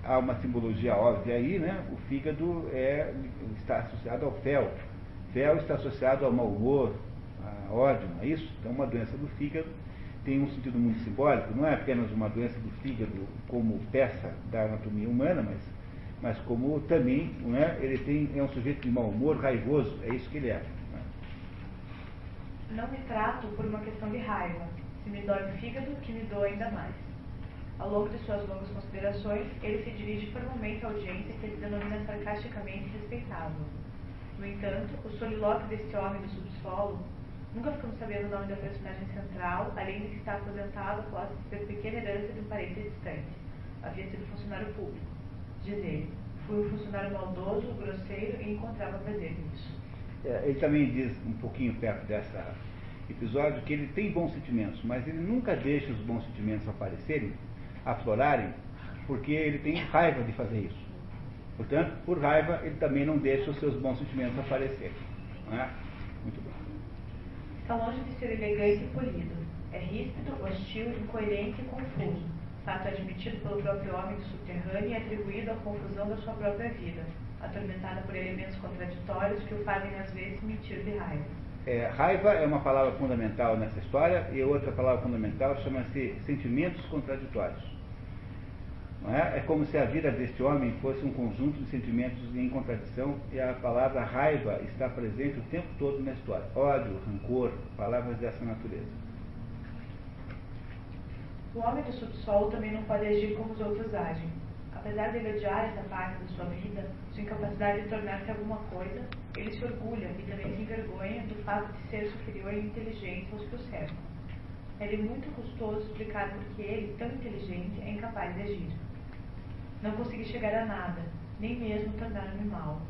há uma simbologia óbvia aí, né? O fígado é, está associado ao fel. Fel está associado ao mau humor, a ódio, não é isso? Então, uma doença do fígado tem um sentido muito simbólico, não é apenas uma doença do fígado como peça da anatomia humana, mas, mas como também, não é? Ele tem, é um sujeito de mau humor, raivoso, é isso que ele é. Não, é? não me trato por uma questão de raiva. Se me dói o fígado, que me dói ainda mais. Ao longo de suas longas considerações, ele se dirige formalmente à audiência que ele denomina sarcasticamente respeitável. No entanto, o solilóquio deste homem do subsolo, nunca ficamos sabendo o nome da personagem central, além de que está aposentado após ter pequena herança de um parente distante. Havia sido funcionário público. Diz ele, fui um funcionário maldoso, grosseiro e encontrava prazer nisso. É, ele também diz, um pouquinho perto dessa episódio, que ele tem bons sentimentos, mas ele nunca deixa os bons sentimentos aparecerem aflorarem, porque ele tem raiva de fazer isso. Portanto, por raiva, ele também não deixa os seus bons sentimentos aparecerem. Não é? Muito bom. Está longe de ser elegante e polido. É ríspido, hostil, incoerente e confuso. Fato admitido pelo próprio homem do subterrâneo e atribuído à confusão da sua própria vida, atormentada por elementos contraditórios que o fazem às vezes mentir de raiva. É, raiva é uma palavra fundamental nessa história e outra palavra fundamental chama-se sentimentos contraditórios. É? é? como se a vida deste homem fosse um conjunto de sentimentos em contradição e a palavra raiva está presente o tempo todo na história. Ódio, rancor, palavras dessa natureza. O homem do subsolo também não pode agir como os outros agem. Apesar de ele odiar essa parte da sua vida, sua incapacidade de tornar-se alguma coisa, ele se orgulha e também se envergonha do fato de ser superior em inteligência aos que o cercam. É muito custoso explicar por que ele, tão inteligente, é incapaz de agir. Não consegui chegar a nada, nem mesmo tornar-me mal,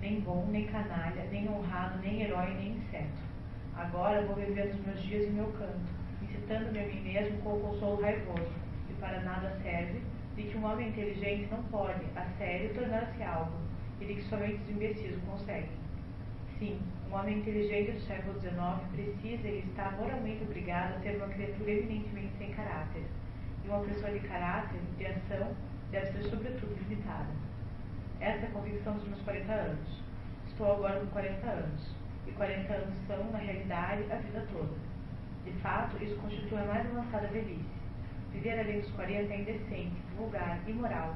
nem bom, nem canalha, nem honrado, nem herói, nem inseto. Agora vou viver os meus dias em meu canto, incitando-me a mim mesmo com o consolo raivoso, que para nada serve, de que um homem inteligente não pode, a sério, tornar-se algo, e de que somente os imbecis conseguem. Sim, um homem inteligente do século XIX precisa e está moralmente obrigado a ser uma criatura eminentemente sem caráter. E uma pessoa de caráter, de ação, deve ser sobretudo limitada. Essa é a convicção dos meus 40 anos. Estou agora com 40 anos. E 40 anos são, na realidade, a vida toda. De fato, isso constitui a mais avançada velhice Viver além dos 40 é indecente, vulgar, imoral.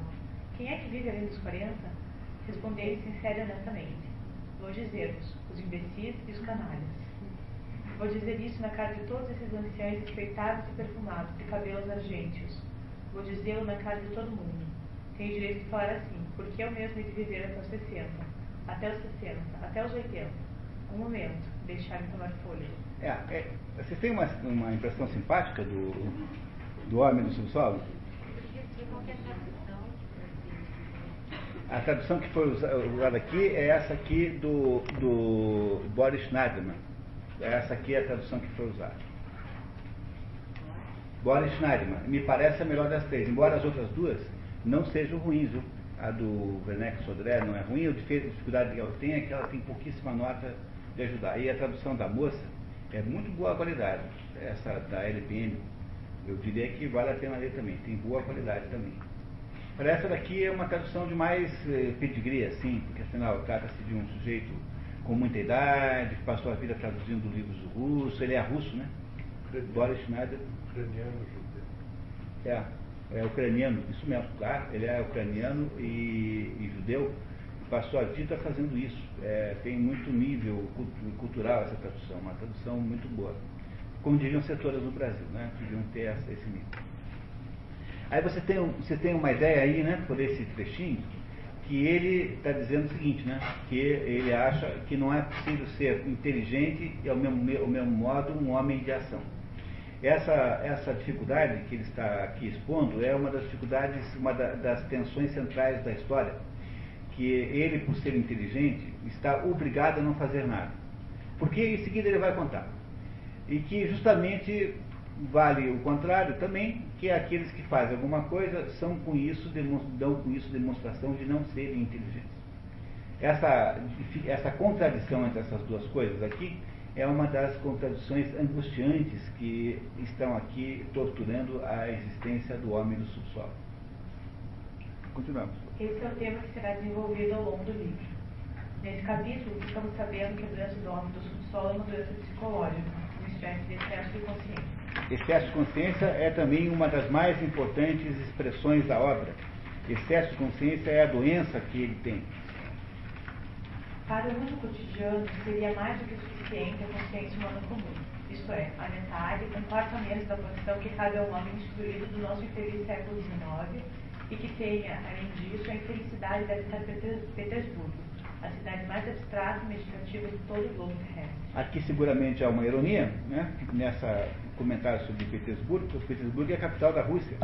Quem é que vive além dos 40? Respondei sincero e honestamente. Vou dizer-vos, os imbecis e os canalhas. Vou dizer isso na cara de todos esses anciãos respeitados e perfumados, de cabelos argênteos. Vou dizê-lo na cara de todo mundo. Tenho direito de falar assim, porque eu mesmo hei de viver até os 60, até os 60, até os 80. Um momento, deixar-me tomar fôlego. É, é, vocês têm uma, uma impressão simpática do, do homem do subsolo? A tradução que foi usada aqui é essa aqui do, do Boris Schneiderman. Essa aqui é a tradução que foi usada. Boris Schneiderman. Me parece a melhor das três, embora as outras duas não sejam ruins. A do Werneck Sodré não é ruim, a dificuldade que ela tem é que ela tem pouquíssima nota de ajudar. E a tradução da moça é muito boa qualidade, essa da LPM eu diria que vale a pena ler também, tem boa qualidade também. Essa daqui é uma tradução de mais eh, pedigree, assim, porque afinal trata-se de um sujeito com muita idade, que passou a vida traduzindo livros russo, ele é russo, né? Boris Schneider. Ucraniano judeu. É, é ucraniano, isso mesmo, tá? Ele é ucraniano e, e judeu, passou a vida fazendo isso. É, tem muito nível cultural essa tradução, uma tradução muito boa como deviam ser todas no Brasil, né? Deviam ter essa, esse nível. Aí você tem, você tem uma ideia aí, né, por esse trechinho, que ele está dizendo o seguinte, né? Que ele acha que não é possível ser inteligente e ao mesmo, ao mesmo modo um homem de ação. Essa, essa dificuldade que ele está aqui expondo é uma das dificuldades, uma da, das tensões centrais da história, que ele, por ser inteligente, está obrigado a não fazer nada. Porque em seguida ele vai contar. E que justamente vale o contrário também, que aqueles que fazem alguma coisa são com isso, dão com isso demonstração de não serem inteligentes. Essa, essa contradição entre essas duas coisas aqui é uma das contradições angustiantes que estão aqui torturando a existência do homem no subsolo. Continuamos. Esse é o tema que será desenvolvido ao longo do livro. Nesse capítulo, ficamos sabendo que a doença do homem do subsolo é uma doença psicológica, um estresse de excesso de consciência. Excesso de consciência é também uma das mais importantes expressões da obra. Excesso de consciência é a doença que ele tem. Para o mundo cotidiano, seria mais do que suficiente a consciência humana comum, isto é, a metade, um quarto a menos da posição que cabe ao homem instruído do nosso infeliz século XIX e que tenha, além disso, a infelicidade de habitar Petersburgo, a cidade mais abstrata e meditativa de todo o globo terrestre. Aqui seguramente há uma ironia, né? Nessa comentário sobre Petersburgo, porque Petersburgo é a capital da Rússia,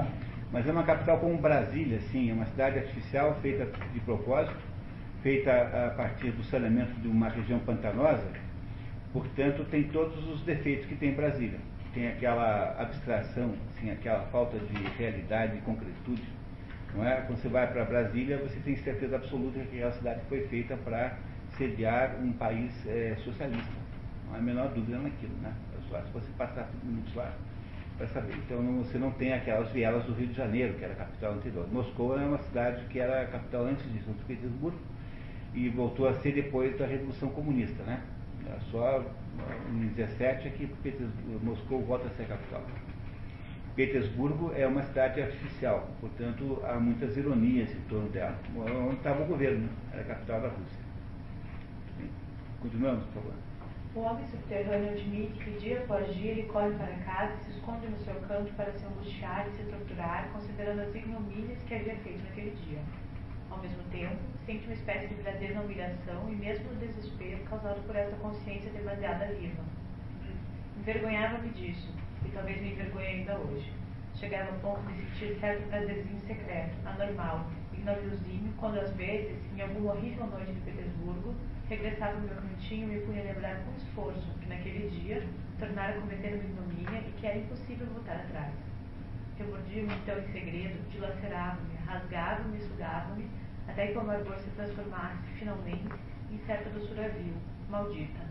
mas é uma capital como Brasília, sim, é uma cidade artificial feita de propósito, feita a partir do saneamento de uma região pantanosa, portanto tem todos os defeitos que tem Brasília. Tem aquela abstração, assim, aquela falta de realidade e concretude. Não é? Quando você vai para Brasília, você tem certeza absoluta que aquela cidade foi feita para sediar um país é, socialista. Não há a menor dúvida naquilo. Né? lá. Se você passar minutos lá, vai saber. Então não, você não tem aquelas vielas do Rio de Janeiro, que era a capital anterior. Moscou é uma cidade que era a capital antes de São Petersburgo e voltou a ser depois da Revolução Comunista, né? Só em 17 é que Moscou volta a ser a capital. Petersburgo é uma cidade artificial, portanto há muitas ironias em torno dela. Onde estava o governo, né? era a capital da Rússia. Continuamos, por favor. O homem subterrâneo admite que dia após dia ele corre para casa e se esconde no seu canto para se angustiar e se torturar, considerando as ignomínias que havia feito naquele dia. Ao mesmo tempo, sente uma espécie de verdadeira humilhação e mesmo o desespero causado por essa consciência demasiada viva. Envergonhava-me disso, e talvez me envergonhe ainda hoje. Chegava ao ponto de sentir certo prazerzinho secreto, anormal, ignoriosinho, quando às vezes, em alguma horrível noite de Petersburgo, regressava ao meu cantinho e me punha lembrar com esforço que naquele dia tornara a cometer uma ignomínia e que era impossível voltar atrás. Remordia-me então em segredo, dilacerava-me, rasgava-me sugava-me, até que o amargor se transformasse, finalmente, em certa doçura vil, maldita.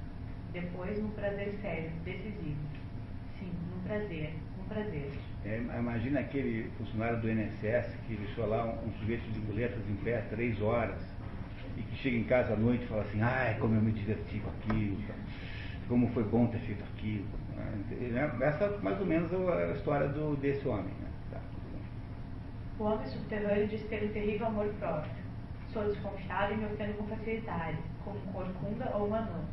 Depois, num prazer sério, decisivo. Prazer, um prazer. É, imagina aquele funcionário do INSS que deixou lá um, um sujeito de muletas em pé três horas e que chega em casa à noite e fala assim, ai, como eu me diverti com aquilo, como foi bom ter feito aquilo. Né? Essa mais ou menos é a história do, desse homem. Né? Tá, o homem subterrâneo diz ter um terrível amor próprio. Sou desconfiado e me ofendo com facilidade, como um corcunda ou um anão.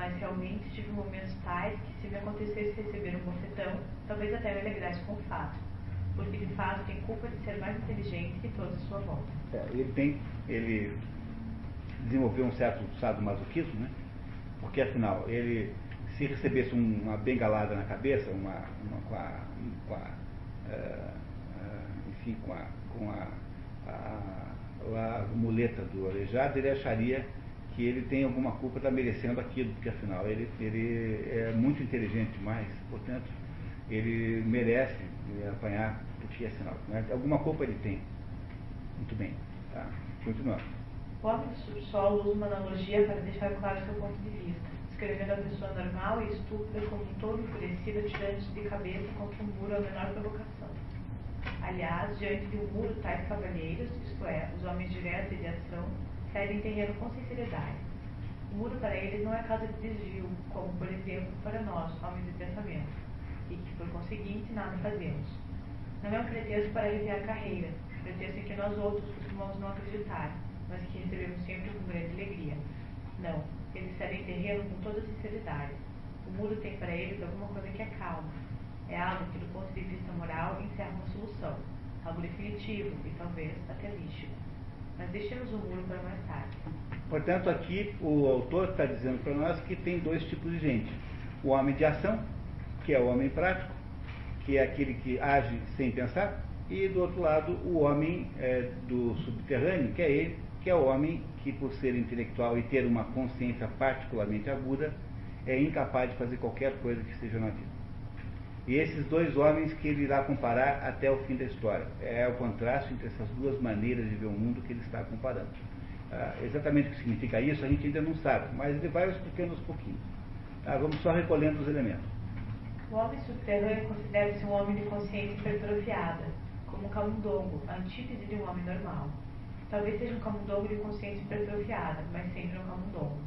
Mas realmente tive momentos tais que se me acontecesse receber um bofetão, talvez até me alegrasse com o fato. Porque de fato tem culpa de ser mais inteligente que todos à sua volta. É, ele tem, ele desenvolveu um certo sadomasoquismo, né? Porque afinal, ele se recebesse uma bengalada na cabeça, uma, uma com a, com a uh, uh, enfim, com a, com a, a, a, muleta do aleijado, ele acharia que ele tem alguma culpa, está merecendo aquilo, porque afinal ele, ele é muito inteligente demais, portanto, ele merece apanhar, porque afinal, né? alguma culpa ele tem. Muito bem, tá? Continuando. O homem do subsolo usa uma analogia para deixar claro seu ponto de vista, descrevendo a pessoa normal e estúpida como um todo enfurecido tirando de cabeça contra um muro a menor provocação. Aliás, diante de um muro, tais cavalheiros, isto é, os homens diretos e de ação, cedem terreno com sinceridade. O muro para eles não é causa de desvio, como, por exemplo, para nós, homens de pensamento, e que, por conseguinte, nada fazemos. Não é um pretexto para aliviar a carreira, pretexto em que nós outros costumamos não acreditar, mas que recebemos sempre com grande alegria. Não, eles cedem terreno com toda sinceridade. O muro tem para eles alguma coisa que é calma. É algo que, do ponto de vista moral, encerra uma solução. Algo definitivo e talvez até místico. Mas deixemos o muro para mais tarde. Portanto, aqui o autor está dizendo para nós que tem dois tipos de gente. O homem de ação, que é o homem prático, que é aquele que age sem pensar, e do outro lado o homem é, do subterrâneo, que é ele, que é o homem que, por ser intelectual e ter uma consciência particularmente aguda, é incapaz de fazer qualquer coisa que seja na vida. E esses dois homens que ele irá comparar até o fim da história. É o contraste entre essas duas maneiras de ver o mundo que ele está comparando. Ah, exatamente o que significa isso a gente ainda não sabe, mas ele vai explicando aos pouquinhos. Ah, vamos só recolhendo os elementos. O homem subterrâneo considera-se um homem de consciência hipertrofiada, como um camundongo, a antítese de um homem normal. Talvez seja um camundongo de consciência hipertrofiada, mas sempre um camundongo.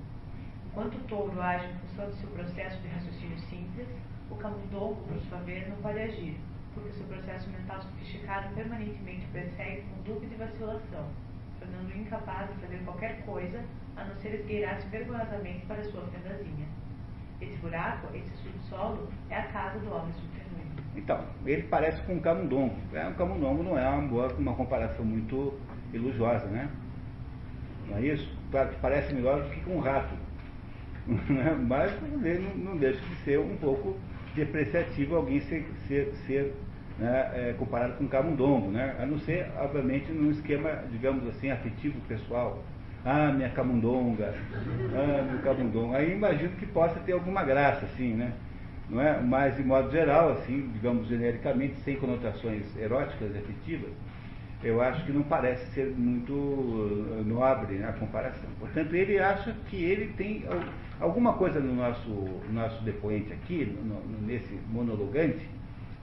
Enquanto o touro age em função do seu processo de raciocínio simples, o camundongo, por sua vez, não pode agir, porque seu processo mental sofisticado permanentemente persegue com dúvida e vacilação, tornando-o incapaz de fazer qualquer coisa a não ser esgueirar-se vergonhosamente para sua fendazinha. Esse buraco, esse subsolo, é a casa do homem subterrâneo. Então, ele parece com um camundongo. É, um camundongo não é uma, boa, uma comparação muito elogiosa, né? Não é isso? Claro que parece melhor do que com um rato. Né? Mas não deixa de ser um pouco depreciativo alguém ser, ser, ser né, é, comparado com um camundongo, né? a não ser, obviamente, num esquema, digamos assim, afetivo pessoal. Ah, minha camundonga, ah, meu camundongo. Aí imagino que possa ter alguma graça, assim, né? Não é? Mas, de modo geral, assim, digamos genericamente, sem conotações eróticas, afetivas, eu acho que não parece ser muito uh, nobre né, a comparação. Portanto, ele acha que ele tem alguma coisa no nosso, nosso depoente aqui, no, nesse monologante,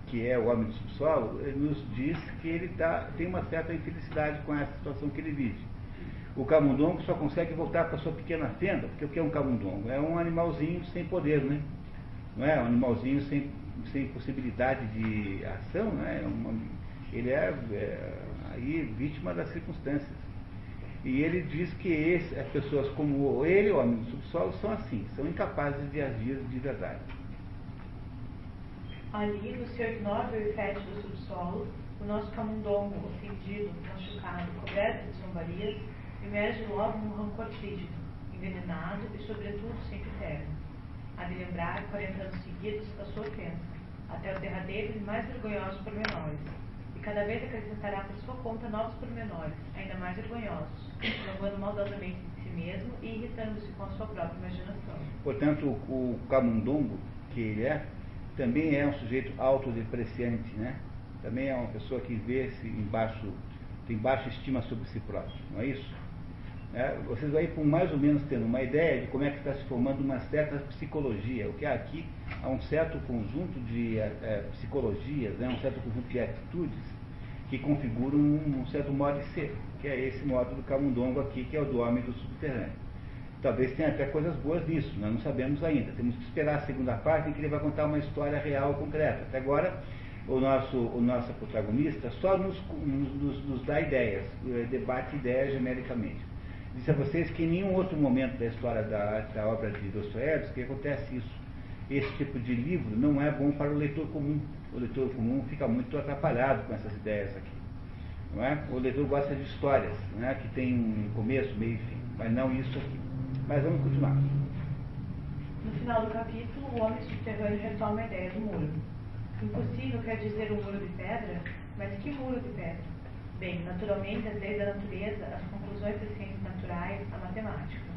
que é o homem do subsolo, nos diz que ele tá, tem uma certa infelicidade com essa situação que ele vive. O camundongo só consegue voltar para sua pequena fenda, porque o que é um camundongo? É um animalzinho sem poder, né? Não é? Um animalzinho sem, sem possibilidade de ação, né? É uma, ele é, é aí vítima das circunstâncias. E ele diz que esse, as pessoas como ele, o homem do subsolo, são assim, são incapazes de agir de verdade. Ali, no seu ignóbil e fétido subsolo, o nosso camundongo, ofendido, machucado, coberto de zombarias, emerge logo num rancor frígido, envenenado e, sobretudo, sempre terno. Há de lembrar, 40 anos seguidos, a sua ofensa, até os derradeiros e mais vergonhosos pormenores, cada vez acrescentará por sua conta novos pormenores, ainda mais vergonhosos, zombando maldosamente de si mesmo e irritando-se com a sua própria imaginação. Portanto, o, camundongo, que ele é, também é um sujeito autodepreciante, né? Também é uma pessoa que vê-se embaixo, tem baixa estima sobre si próprio, não é isso? É, vocês aí por mais ou menos tendo uma ideia de como é que está se formando uma certa psicologia. O que há aqui há um certo conjunto de é, psicologias, né, um certo conjunto de atitudes que configuram um, um, certo modo de ser, que é esse modo do camundongo aqui, que é o do homem do subterrâneo. Talvez tenha até coisas boas nisso, nós não sabemos ainda. Temos que esperar a segunda parte em que ele vai contar uma história real concreta. Até agora, o nosso, o nosso protagonista só nos, nos, nos dá ideias, eh, debate ideias genericamente. Disse a vocês que em nenhum outro momento da história da, da obra de Dostoiévski acontece isso. Esse tipo de livro não é bom para o leitor comum. O leitor comum fica muito atrapalhado com essas ideias aqui. Não é? O leitor gosta de histórias, não é? que tem um começo, meio e fim, mas não isso aqui. Mas vamos continuar. No final do capítulo, o homem subterrâneo retoma a ideia do muro. Impossível quer dizer um muro de pedra, mas que muro de pedra? Bem, naturalmente, as leis da natureza, as conclusões das ciências naturais, a matemática.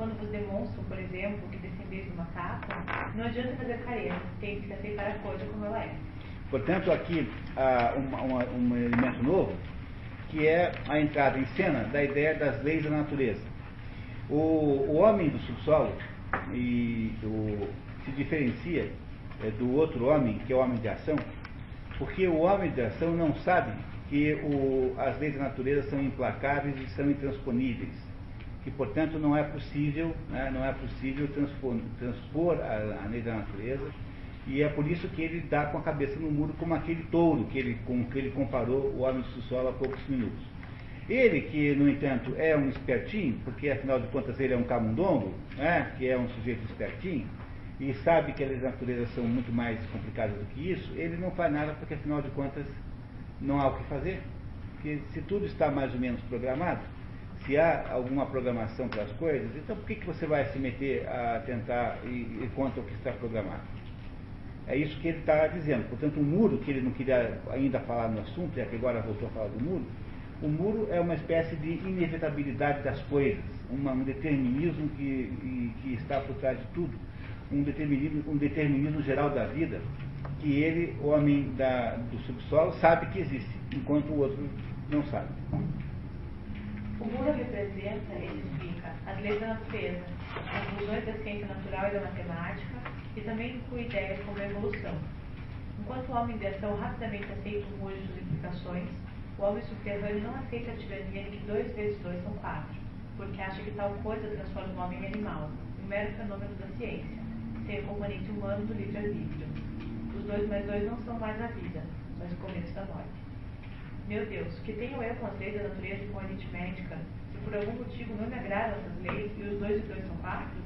Quando vos demonstram, por exemplo, que descendeis de uma capa, não adianta fazer careta, tem que aceitar a coisa como ela é. Portanto, aqui há um, um elemento novo, que é a entrada em cena da ideia das leis da natureza. O, o homem do subsolo e o, se diferencia é, do outro homem, que é o homem de ação, porque o homem de ação não sabe que o, as leis da natureza são implacáveis e são intransponíveis, que portanto não é possível, né, não é possível transpor, transpor a, a, lei da natureza, e é por isso que ele dá com a cabeça no muro como aquele touro que ele, com que ele comparou o homem do solo há poucos minutos. Ele, que no entanto é um espertinho, porque afinal de contas ele é um camundongo, né, que é um sujeito espertinho, e sabe que as leis da natureza são muito mais complicadas do que isso, ele não faz nada porque afinal de contas não há o que fazer. Porque se tudo está mais ou menos programado, há alguma programação para as coisas, então por que, que você vai se meter a tentar e, e contra o que está programado? É isso que ele está dizendo. Portanto, o muro, que ele não queria ainda falar no assunto, já que agora voltou a falar do muro, o muro é uma espécie de inevitabilidade das coisas, uma, um determinismo que, que está por trás de tudo, um determinismo, um determinismo geral da vida, que ele, homem da, do subsolo, sabe que existe, enquanto o outro não sabe. O muro representa, ele explica, as leis da natureza, as conclusões da ciência natural e da matemática, e também inclui ideias como a evolução. Enquanto o homem de ação rapidamente aceita o muro de suas implicações, o homem subterrâneo não aceita a tirania de que dois vezes dois são quatro, porque acha que tal coisa transforma o homem em animal, um mero fenômeno da ciência, sem o componente humano do livre-arbítrio. Os dois mais dois não são mais a vida, mas o começo da morte. Meu Deus, que tenho eu com as leis da natureza e com a aritmética, se por algum motivo não me agradam essas leis e os dois e dois são quatro?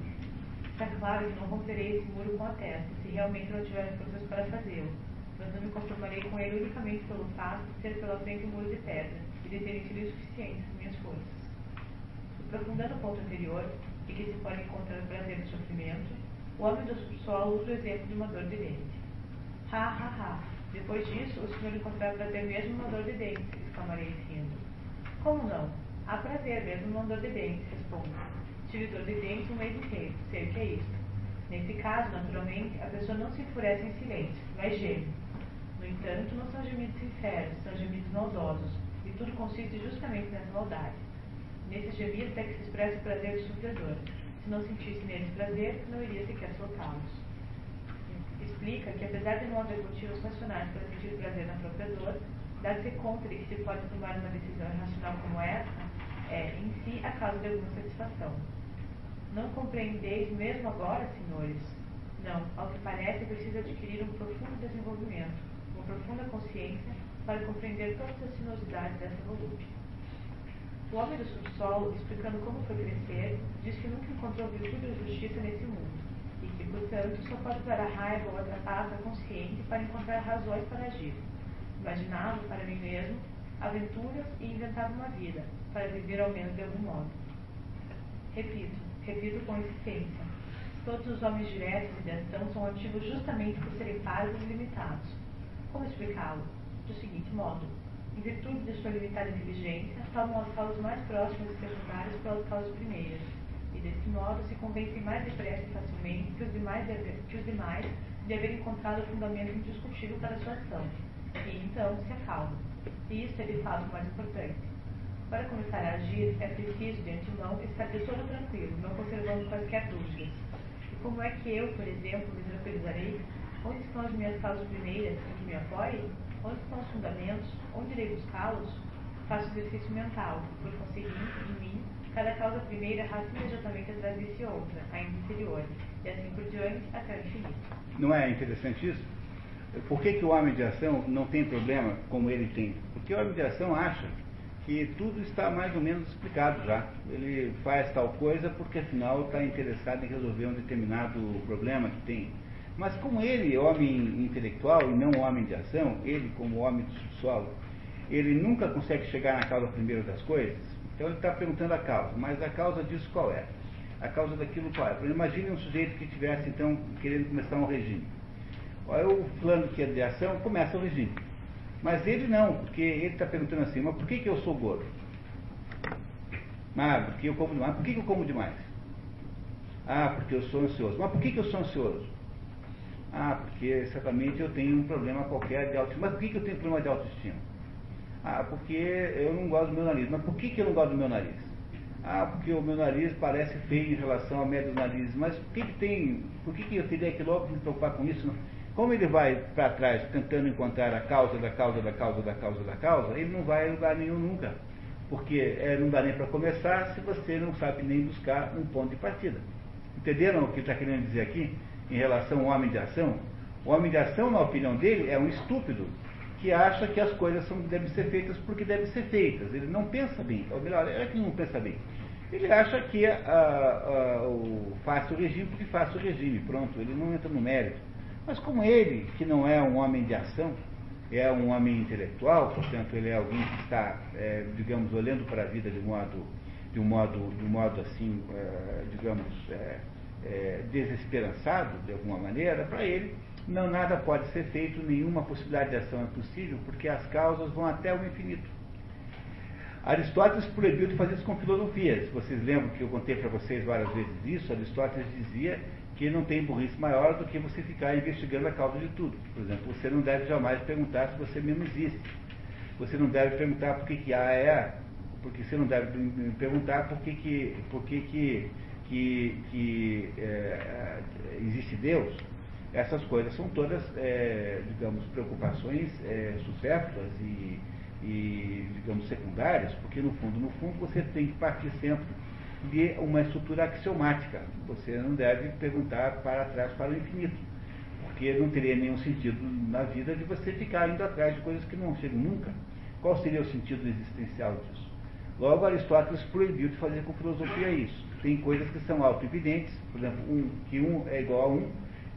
Está claro que não romperei esse muro com a testa, se realmente não tiver forças para fazê-lo, mas não me conformarei com ele unicamente pelo fato de ter pela frente um muro de pedra e de terem sido insuficientes minhas forças. Aprofundando o ponto anterior, e que se pode encontrar o prazer no sofrimento, o homem do subsolo usa o exemplo de uma dor de dente. Ha, ha, ha. Depois disso, o senhor encontrará prazer mesmo numa dor de dente, exclamarei rindo. Como não? Há prazer mesmo numa dor de dente, respondo tive dor de dente um mês inteiro, sei o que é isso. Nesse caso, naturalmente, a pessoa não se enfurece em silêncio, mas geme. No entanto, não são gemidos sinceros, são gemidos maldosos, e tudo consiste justamente nessa maldade. Nesses gemidos é que se expressa o prazer do sofredor. Se não sentisse neles prazer, não iria sequer soltá-los. Explica que, apesar de não haver motivos racionais para sentir prazer na própria dor, dá-se conta de que se pode tomar uma decisão irracional como essa, é, em si, a causa de alguma satisfação. Não compreendeis mesmo agora, senhores? Não, ao que parece, preciso adquirir um profundo desenvolvimento, uma profunda consciência para compreender todas as sinuosidades dessa volúpia. O homem do subsolo, explicando como foi crescer, diz que nunca encontrou virtude ou justiça nesse mundo, portanto, só pode usar a raiva ou a trapaça consciente para encontrar razões para agir. Imaginava, para mim mesmo, aventuras e inventava uma vida, para viver ao menos de algum modo. Repito, repito com insistência. Todos os homens diretos e de ação são ativos justamente por serem pares e limitados. Como explicá-lo? Do seguinte modo. Em virtude de sua limitada inteligência, tomam as causas mais próximas e secundárias pelas causas primeiras, desse modo se convencem mais depressa e facilmente que os demais, que os demais de haver encontrado o fundamento indiscutível para sua ação, e então se acalmam. E isso é de fato mais importante. Para começar a agir, é preciso, de antemão, estar de todo tranquilo, não conservando quaisquer dúvidas. E como é que eu, por exemplo, me tranquilizarei? Onde estão as minhas causas primeiras que me apoie? Onde estão os fundamentos? Onde irei buscá-los? Faço exercício mental, por conseguinte, em mim, cada causa primeira raça imediatamente atrás de outra, ainda inferior, e assim por diante até o infinito. Não é interessante isso? Por que, que o homem de ação não tem problema como ele tem? Porque o homem de ação acha que tudo está mais ou menos explicado já. Ele faz tal coisa porque afinal está interessado em resolver um determinado problema que tem. Mas como ele homem intelectual e não homem de ação, ele como homem do subsolo, ele nunca consegue chegar na causa primeiro das coisas, então ele está perguntando a causa, mas a causa disso qual é? A causa daquilo qual é? Imagine um sujeito que estivesse então querendo começar um regime. Olha, o fulano que é de ação começa o regime. Mas ele não, porque ele está perguntando assim, mas por que, que eu sou gordo? Ah, porque eu como demais. Por que, que eu como demais? Ah, porque eu sou ansioso. Mas por que, que eu sou ansioso? Ah, porque certamente eu tenho um problema qualquer de autoestima. Mas por que, que eu tenho problema de autoestima? Ah, porque eu não gosto do meu nariz. Mas por que, que eu não gosto do meu nariz? Ah, porque o meu nariz parece feio em relação ao médio do nariz. Mas por que, que tem. Por que, que eu teria que logo me preocupar com isso? Como ele vai para trás tentando encontrar a causa da causa da causa da causa da causa, ele não vai a lugar nenhum nunca. Porque é, não dá nem para começar se você não sabe nem buscar um ponto de partida. Entenderam o que está querendo dizer aqui em relação ao homem de ação? O homem de ação, na opinião dele, é um estúpido que acha que as coisas são, devem ser feitas porque devem ser feitas. Ele não pensa bem. Ou melhor, é que não pensa bem. Ele acha que a, a, o faça o regime porque faça o regime. Pronto, ele não entra no mérito. Mas como ele, que não é um homem de ação, é um homem intelectual, portanto ele é alguém que está, é, digamos, olhando para a vida de modo de um modo, de um modo assim, é, digamos, é, é, desesperançado, de alguma maneira, para ele, não nada pode ser feito, nenhuma possibilidade de ação é possível, porque as causas vão até o infinito. Aristóteles proibiu de fazer isso com filosofias. Vocês lembram que eu contei para vocês várias vezes isso? Aristóteles dizia que não tem burrice maior do que você ficar investigando a causa de tudo. Por exemplo, você não deve jamais perguntar se você mesmo existe. Você não deve perguntar por que, que A é A. Porque você não deve perguntar por que, que, por que, que, que, que é, existe Deus. Essas coisas são todas, é, digamos, preocupações é, supérfluas e, e, digamos, secundárias, porque no fundo, no fundo, você tem que partir sempre de uma estrutura axiomática. Você não deve perguntar para trás para o infinito, porque não teria nenhum sentido na vida de você ficar indo atrás de coisas que não chegam nunca. Qual seria o sentido existencial disso? Logo, Aristóteles proibiu de fazer com filosofia isso. Tem coisas que são auto-evidentes, por exemplo, um, que um é igual a um,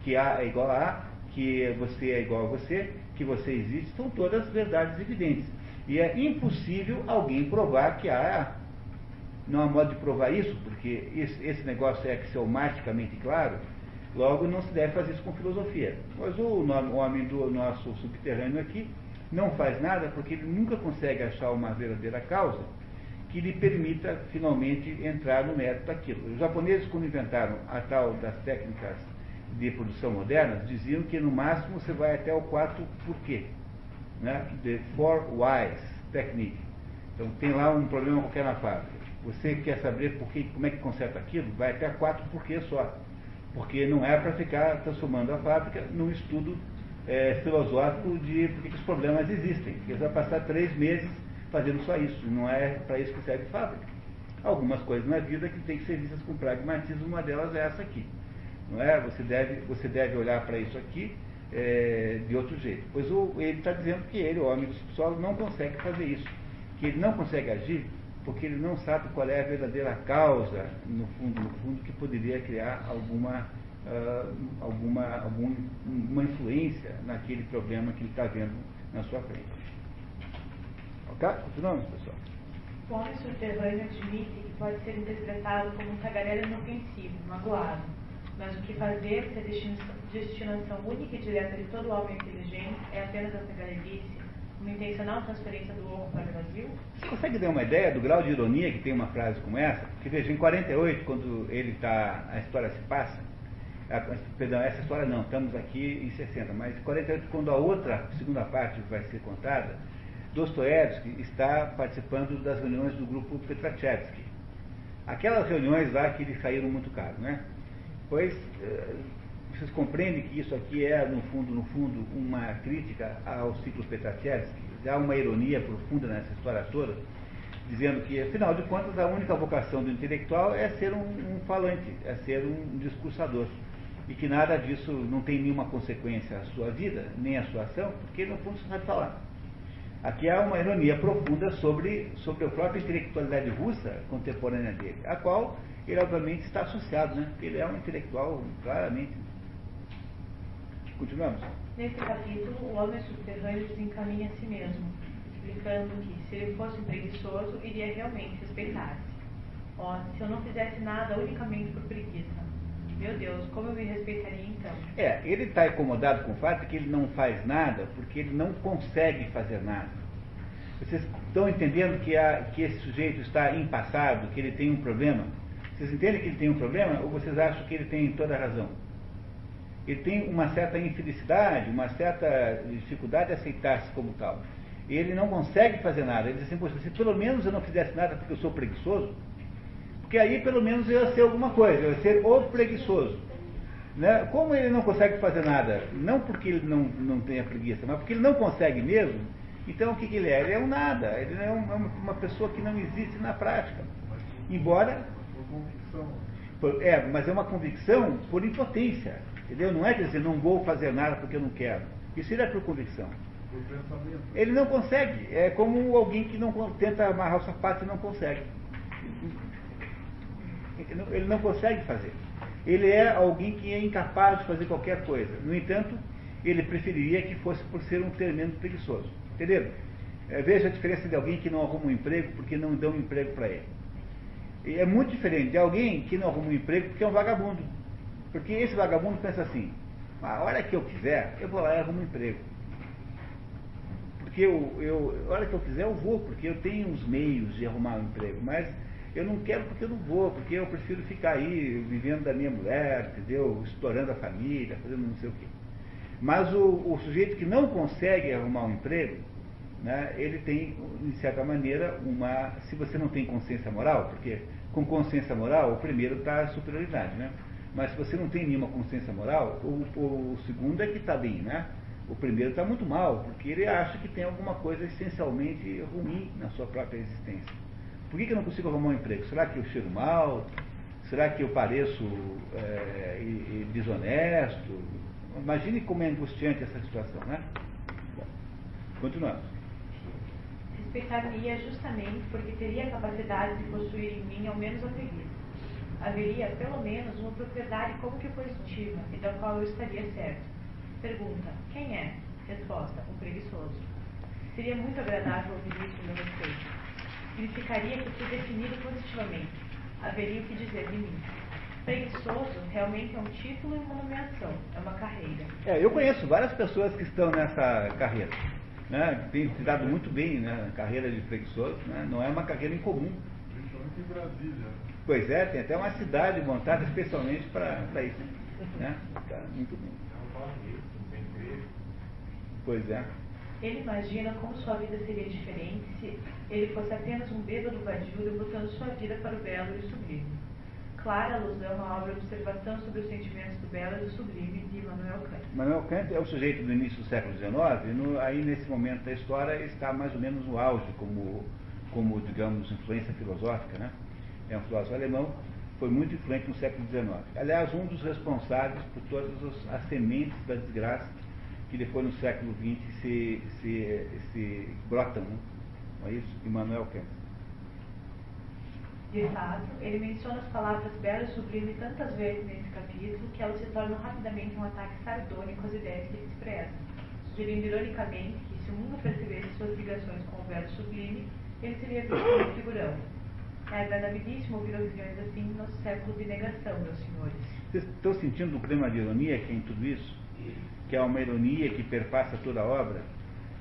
que A é igual a A, que você é igual a você, que você existe, são todas verdades evidentes. E é impossível alguém provar que A é A não há modo de provar isso, porque esse negócio é axiomaticamente claro, logo não se deve fazer isso com filosofia. Mas o homem do nosso subterrâneo aqui não faz nada porque ele nunca consegue achar uma verdadeira causa que lhe permita finalmente entrar no mérito daquilo. Os japoneses, quando inventaram a tal das técnicas de produção modernas, diziam que no máximo você vai até o quarto porquê, né? The four whys technique. Então tem lá um problema qualquer na fábrica você quer saber por que, como é que conserta aquilo? Vai até quatro porquês só. Porque não é para ficar transformando a fábrica num estudo é, filosófico de por que os problemas existem. Porque você vai passar três meses fazendo só isso. Não é para isso que serve fábrica. Algumas coisas na vida que têm que ser vistas com pragmatismo, uma delas é essa aqui. Não é? Você deve, você deve olhar para isso aqui é, de outro jeito. Pois o, ele está dizendo que ele, o homem do subsolo, não consegue fazer isso. Que ele não consegue agir porque ele não sabe qual é a verdadeira causa, no fundo, no fundo, que poderia criar alguma, uh, alguma, alguma influência naquele problema que ele está vendo na sua frente. Ok? Continuamos, pessoal. O homem subterrâneo admite que pode ser interpretado como um tagarela inofensivo, magoado. Mas o que fazer se a destinação única e direta de todo homem inteligente é apenas a tagarelice? uma intencional transferência do ouro para o Brasil? Você consegue dar uma ideia do grau de ironia que tem uma frase como essa? Porque veja, em 48, quando ele está, a história se passa, a, perdão, essa história não, estamos aqui em 60, mas em 48, quando a outra, segunda parte vai ser contada, Dostoiévski está participando das reuniões do grupo Petrachevsky. Aquelas reuniões lá que lhe saíram muito caro, né? Pois eh, vocês compreendem que isso aqui é, no fundo, no fundo, uma crítica ao ciclo Petrachevsky? Há uma ironia profunda nessa história toda, dizendo que, afinal de contas, a única vocação do intelectual é ser um, um falante, é ser um discursador. E que nada disso não tem nenhuma consequência à sua vida, nem à sua ação, porque, no fundo, você sabe falar. Aqui há uma ironia profunda sobre, sobre a própria intelectualidade russa contemporânea dele, a qual ele, obviamente, está associado, né? porque ele é um intelectual claramente Continuamos. Nesse capítulo, o homem subterrâneo desencaminha a si mesmo, explicando que, se ele fosse preguiçoso, iria realmente respeitar-se. Ó, oh, se eu não fizesse nada unicamente por preguiça, meu Deus, como eu me respeitaria então? É, ele está incomodado com o fato de que ele não faz nada porque ele não consegue fazer nada. Vocês estão entendendo que, a, que esse sujeito está impassado, que ele tem um problema? Vocês entendem que ele tem um problema ou vocês acham que ele tem toda a razão? ele tem uma certa infelicidade, uma certa dificuldade de aceitar-se como tal. Ele não consegue fazer nada. Ele diz assim, se pelo menos eu não fizesse nada porque eu sou preguiçoso, porque aí pelo menos eu ia ser alguma coisa, eu ia ser o preguiçoso. Né? Como ele não consegue fazer nada, não porque ele não, não tenha preguiça, mas porque ele não consegue mesmo, então o que, que ele é? Ele é um nada, ele é uma, uma pessoa que não existe na prática. Embora. É, mas é uma convicção por impotência. Entendeu? Não é dizer, não vou fazer nada porque eu não quero. Isso é por convicção. Ele não consegue. É como alguém que não tenta amarrar o sapato e não consegue. Ele não consegue fazer. Ele é alguém que é incapaz de fazer qualquer coisa. No entanto, ele preferiria que fosse por ser um tremendo preguiçoso. Entendeu? É, veja a diferença de alguém que não arruma um emprego porque não dão um emprego para ele. É muito diferente de alguém que não arruma um emprego porque é um vagabundo. Porque esse vagabundo pensa assim, a hora que eu quiser, eu vou lá e arrumo um emprego. Porque eu, eu, a hora que eu quiser, eu vou, porque eu tenho os meios de arrumar um emprego. Mas eu não quero porque eu não vou, porque eu prefiro ficar aí vivendo da minha mulher, entendeu? Estourando a família, fazendo não sei o quê. Mas o, o sujeito que não consegue arrumar um emprego, né, ele tem, de certa maneira, uma. Se você não tem consciência moral, porque com consciência moral, o primeiro está a superioridade, né? Mas se você não tem nenhuma consciência moral, o, o, o segundo é que está bem, né? O primeiro está muito mal, porque ele acha que tem alguma coisa essencialmente ruim na sua própria existência. Por que, que eu não consigo arrumar um emprego? Será que eu cheiro mal? Será que eu pareço é, desonesto? Imagine como é angustiante essa situação, né? Bom, continuamos. Respeitaria justamente porque teria a capacidade de possuir em mim ao menos a preguiça. Haveria, pelo menos, uma propriedade como que positiva e da qual eu estaria certo. Pergunta: quem é? Resposta: um preguiçoso. Seria muito agradável ouvir isso meu respeito. Significaria que fui definido positivamente. Haveria o que dizer de mim. Preguiçoso realmente é um título e uma nomeação, é uma carreira. É, eu conheço várias pessoas que estão nessa carreira. Né, tem se dado muito bem na né, carreira de preguiçoso, né, não é uma carreira incomum. Principalmente em Brasília. Pois é, tem até uma cidade montada especialmente para isso. Né? Tá muito bem. Pois é. Ele imagina como sua vida seria diferente se ele fosse apenas um bêbado vadio debutando sua vida para o belo e o sublime clara alusão à obra Observação sobre os Sentimentos do Belo e do Sublime, de Immanuel Kant. Immanuel Kant é o sujeito do início do século XIX, no, aí nesse momento da história está mais ou menos no auge, como, como digamos, influência filosófica, né? É um filósofo alemão, foi muito influente no século XIX. Aliás, um dos responsáveis por todas as sementes da desgraça que depois no século XX se, se, se brotam, né? não é isso? Immanuel Kant. Ele menciona as palavras bela e sublime tantas vezes nesse capítulo que elas se tornam rapidamente um ataque sardônico às ideias que ele expressa, sugerindo ironicamente que se o mundo percebesse suas ligações com o belo sublime, ele seria visto como figurão. É agradabilíssimo ouvir opiniões assim no nosso século de negação, meus senhores. Vocês estão sentindo o clima de ironia é em tudo isso? Que é uma ironia que perpassa toda a obra?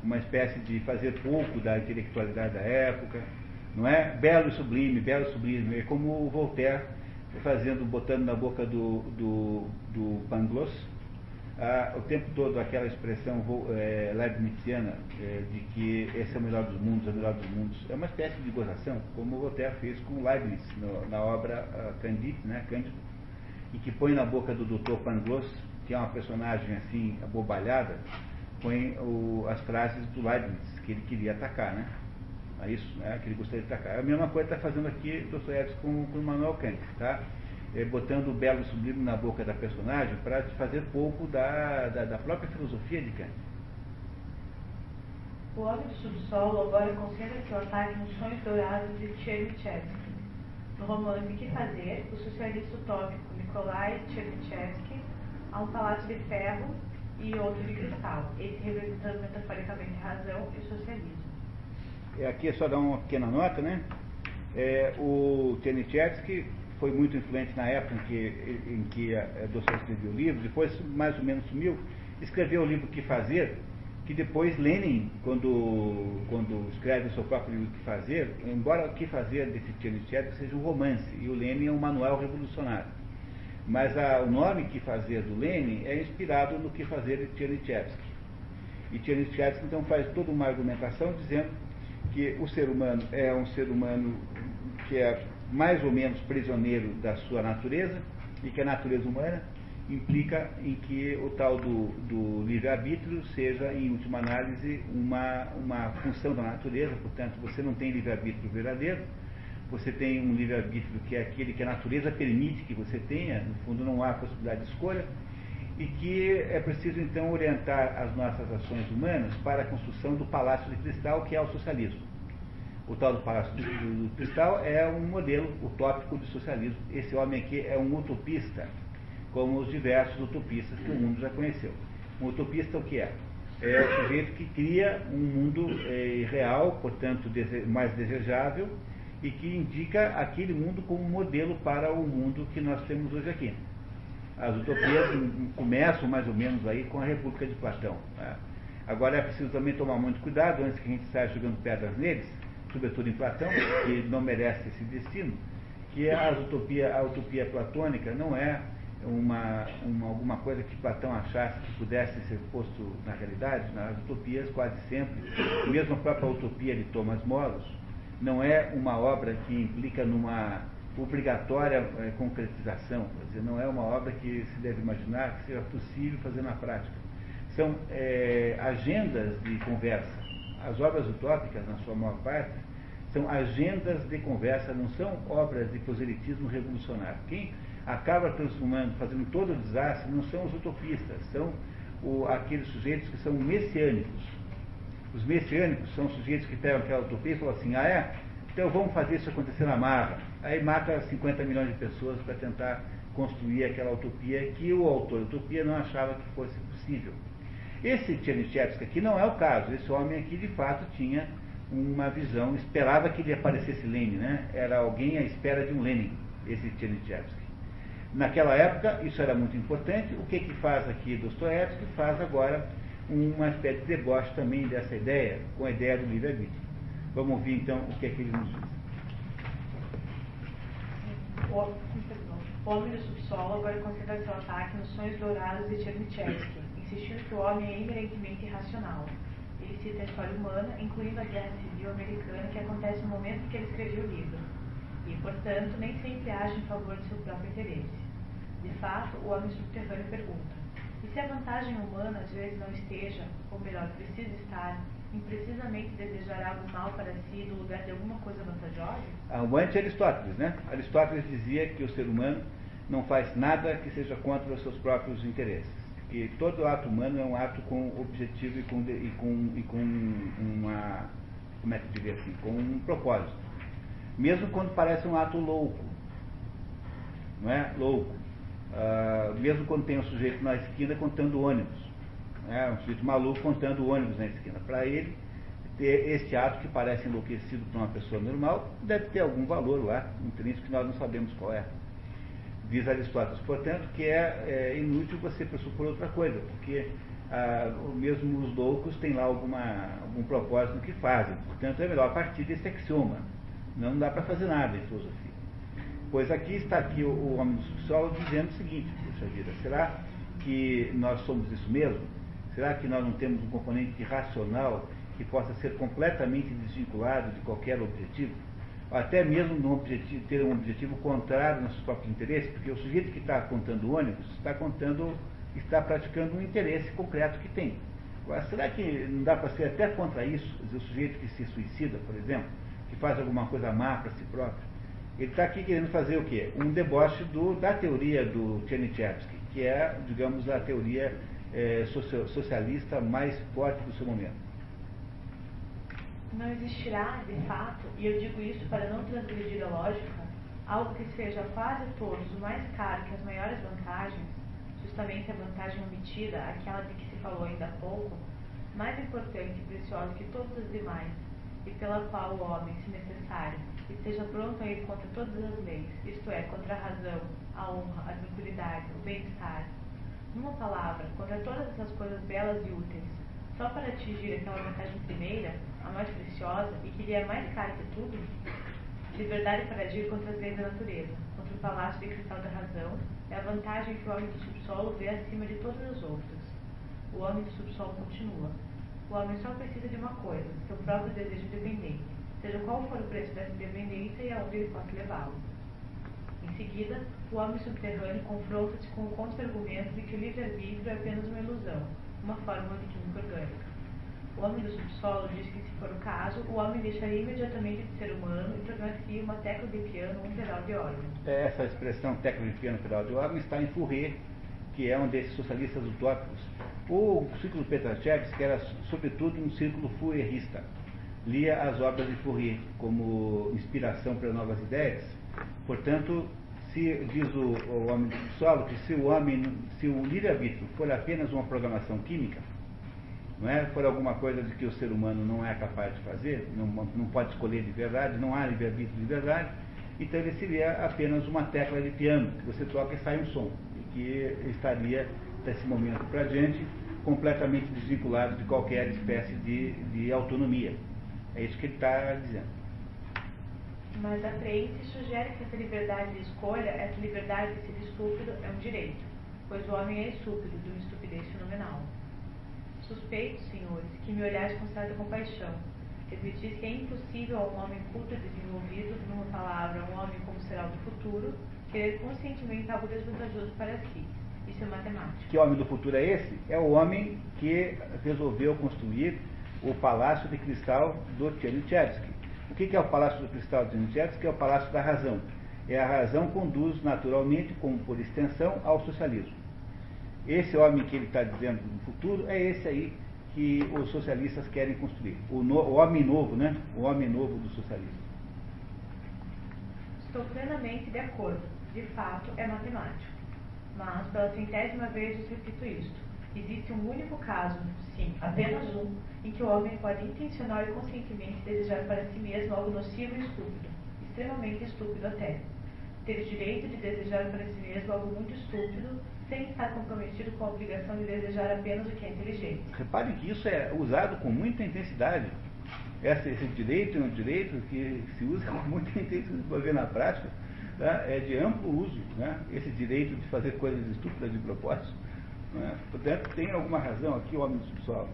Uma espécie de fazer pouco da intelectualidade da época, não é? Belo e sublime, belo e sublime. É como o Voltaire fazendo, botando na boca do, do, do Pangloss ah, o tempo todo aquela expressão é, leibniziana é, de que esse é o melhor dos mundos, é o melhor dos mundos. É uma espécie de gozação, como o Voltaire fez com Leibniz no, na obra ah, Candide, né, Cândido, e que põe na boca do Dr. Pangloss, que é uma personagem assim abobalhada, põe o, as frases do Leibniz que ele queria atacar, né? É isso né, que ele gostaria de destacar. A mesma coisa está fazendo aqui Dostoiévski com, com Manuel Kant, tá? É, botando o belo sublime na boca da personagem para fazer pouco da, da, da, própria filosofia de Kant. O Homem do Subsolo agora concentra seu ataque nos sonhos dourados de Chernyshevsky. No romance Que Fazer, o socialista utópico Nikolai Chernyshevsky há um palácio de ferro e outro de cristal, esse representando metaforicamente razão e o socialismo. É, aqui é só dar uma pequena nota, né? É, o Tchernyshevsky foi muito influente na época em que, em que a Dostoiévski escreveu o livro, depois mais ou menos sumiu, escreveu o livro Que Fazer, que depois Lenin, quando, quando escreve o seu próprio livro Que Fazer, embora o Que Fazer desse Tchernyshevsky seja um romance, e o Lenin é um manual revolucionário. Mas a, o nome Que Fazer do Lenin é inspirado no Que Fazer de Tchernyshevsky. E Tchernyshevsky então faz toda uma argumentação dizendo que o ser humano é um ser humano que é mais ou menos prisioneiro da sua natureza e que a natureza humana implica em que o tal do, do livre-arbítrio seja, em última análise, uma, uma função da natureza, portanto, você não tem livre-arbítrio verdadeiro, você tem um livre-arbítrio que é aquele que a natureza permite que você tenha, no fundo não há possibilidade de escolha, e que é preciso então orientar as nossas ações humanas para a construção do palácio de cristal, que é o socialismo. O tal do palácio de cristal é um modelo utópico de socialismo. Esse homem aqui é um utopista, como os diversos utopistas que o mundo já conheceu. Um utopista o que é? É o sujeito que cria um mundo é, real, portanto mais desejável, e que indica aquele mundo como modelo para o mundo que nós temos hoje aqui. As utopias começam mais ou menos aí com a República de Platão. Né? Agora é preciso também tomar muito cuidado antes que a gente saia jogando pedras neles, sobretudo em Platão, que não merece esse destino, que a utopia, a utopia platônica não é uma, uma, alguma coisa que Platão achasse que pudesse ser posto na realidade, nas utopias quase sempre, mesmo a própria utopia de Thomas Moros, não é uma obra que implica numa obrigatória é, concretização, quer dizer, não é uma obra que se deve imaginar que seja possível fazer na prática. São é, agendas de conversa. As obras utópicas, na sua maior parte, são agendas de conversa, não são obras de proselitismo revolucionário. Quem acaba transformando, fazendo todo o desastre, não são os utopistas, são o, aqueles sujeitos que são messiânicos. Os messiânicos são sujeitos que pegam aquela utopia e falam assim, ah é? Então vamos fazer isso acontecer na marra. Aí mata 50 milhões de pessoas para tentar construir aquela utopia que o autor da utopia não achava que fosse possível. Esse Tchernyshevsky aqui não é o caso. Esse homem aqui, de fato, tinha uma visão, esperava que ele aparecesse Lenin, né? Era alguém à espera de um Lenin, esse Tchernyshevsky. Naquela época, isso era muito importante. O que, que faz aqui Dostoiévski? Faz agora uma espécie de deboche também dessa ideia, com a ideia do livre-arbítrio. Vamos ouvir então o que é que ele nos diz. O homem do subsolo agora concentra seu ataque nos sonhos dourados de Tchernyshevsky, insistindo que o homem é inerentemente irracional. Ele cita a história humana, incluindo a Guerra Civil Americana, que acontece no momento em que ele escreveu o livro, e, portanto, nem sempre age em favor de seu próprio interesse. De fato, o homem subterrâneo pergunta: e se a vantagem humana às vezes não esteja, ou melhor, precisa estar, em precisamente desejar algo mal para si no lugar de alguma coisa vantajosa? Ah, o anti-Aristóteles, né? Aristóteles dizia que o ser humano não faz nada que seja contra os seus próprios interesses. Que todo ato humano é um ato com objetivo e com, e com, e com uma. Como é que diria assim? Com um propósito. Mesmo quando parece um ato louco. Não é? Louco. Uh, mesmo quando tem um sujeito na esquina contando ônibus. Né? Um sujeito maluco contando ônibus na esquina. Para ele, ter esse ato que parece enlouquecido para uma pessoa normal, deve ter algum valor lá, intrínseco que nós não sabemos qual é. Diz Aristóteles, portanto, que é, é inútil você pressupor outra coisa, porque ah, mesmo os loucos têm lá alguma, algum propósito no que fazem. Portanto, é melhor partir desse axioma. Não dá para fazer nada em filosofia. Pois aqui está aqui o, o homem do subsolo dizendo o seguinte, puxa vida, será que nós somos isso mesmo? Será que nós não temos um componente racional que possa ser completamente desvinculado de qualquer objetivo? Até mesmo objetivo, ter um objetivo contrário nos próprios interesses, porque o sujeito que está contando ônibus está contando, está praticando um interesse concreto que tem. Agora, será que não dá para ser até contra isso? O sujeito que se suicida, por exemplo, que faz alguma coisa má para si próprio, ele está aqui querendo fazer o quê? Um deboche do, da teoria do Tchernyshevsky, que é, digamos, a teoria é, socialista mais forte do seu momento. Não existirá, de fato, e eu digo isso para não transgredir a lógica, algo que seja quase todos o mais caro que as maiores vantagens, justamente a vantagem omitida, aquela de que se falou ainda há pouco, mais importante e preciosa que todas as demais, e pela qual o homem, se necessário, esteja pronto a ir contra todas as leis, isto é, contra a razão, a honra, a tranquilidade, o bem-estar. Numa palavra, contra todas essas coisas belas e úteis, só para atingir aquela vantagem primeira, a mais preciosa e que lhe é mais cara que tudo, liberdade para agir contra as leis da natureza, contra o palácio de cristal da razão, é a vantagem que o homem do subsolo vê acima de todas as outras. O homem do subsolo continua. O homem só precisa de uma coisa, seu próprio desejo independente seja qual for o preço dessa independência e aonde ele possa levá-lo. Em seguida, o homem subterrâneo confronta-se com o contra-argumento de que o livre-arbítrio é apenas uma ilusão, uma fórmula de química orgânica. O homem do subsolo diz que, se for o caso, o homem deixaria imediatamente de ser humano e tornar-se uma tecla de piano um pedal de órgão. É, essa expressão tecla de piano pedal de órgão está em Fourier, que é um desses socialistas utópicos. O círculo Petrachevski era, sobretudo, um círculo fourierista lia as obras de Fourier como inspiração para novas ideias. Portanto, se diz o, o homem do solo que se o homem, se o livre-arbítrio for apenas uma programação química, não é? For alguma coisa de que o ser humano não é capaz de fazer, não, não pode escolher de verdade, não há livre-arbítrio de verdade, então ele seria apenas uma tecla de piano, que você toca e sai um som, e que estaria, desse momento para diante, completamente desvinculado de qualquer espécie de, de autonomia. É isso que ele está dizendo. Mas a Tracy sugere que essa liberdade de escolha, essa liberdade de ser estúpido, é um direito, pois o homem é estúpido, de uma estupidez fenomenal. Suspeito, senhores, que me olhais com certa compaixão. Admitis que é impossível a um homem culto e desenvolvido, numa palavra, um homem como será o do futuro, querer conscientemente algo desvantajoso para si. Isso é matemática. Que homem do futuro é esse? É o homem que resolveu construir o Palácio de Cristal do Tchernychevsky. O que é o Palácio do Cristal do Tchernychevsky? É o Palácio da Razão. É a razão conduz naturalmente, como por extensão, ao socialismo. Esse homem que ele está dizendo no futuro é esse aí que os socialistas querem construir. O, no, o homem novo, né? O homem novo do socialismo. Estou plenamente de acordo. De fato, é matemático. Mas, pela centésima vez, eu repito isto. Existe um único caso, sim, apenas um, em que o homem pode intencional e conscientemente desejar para si mesmo algo nocivo e estúpido, extremamente estúpido até. Ter o direito de desejar para si mesmo algo muito estúpido, sem estar comprometido com a obrigação de desejar apenas o que é inteligente. Repare que isso é usado com muita intensidade. Esse, esse direito é um direito que se usa com muita intensidade para ver na prática, tá? é de amplo uso, né? esse direito de fazer coisas estúpidas de propósito. Né? Portanto, tem alguma razão aqui o homem do subsolo.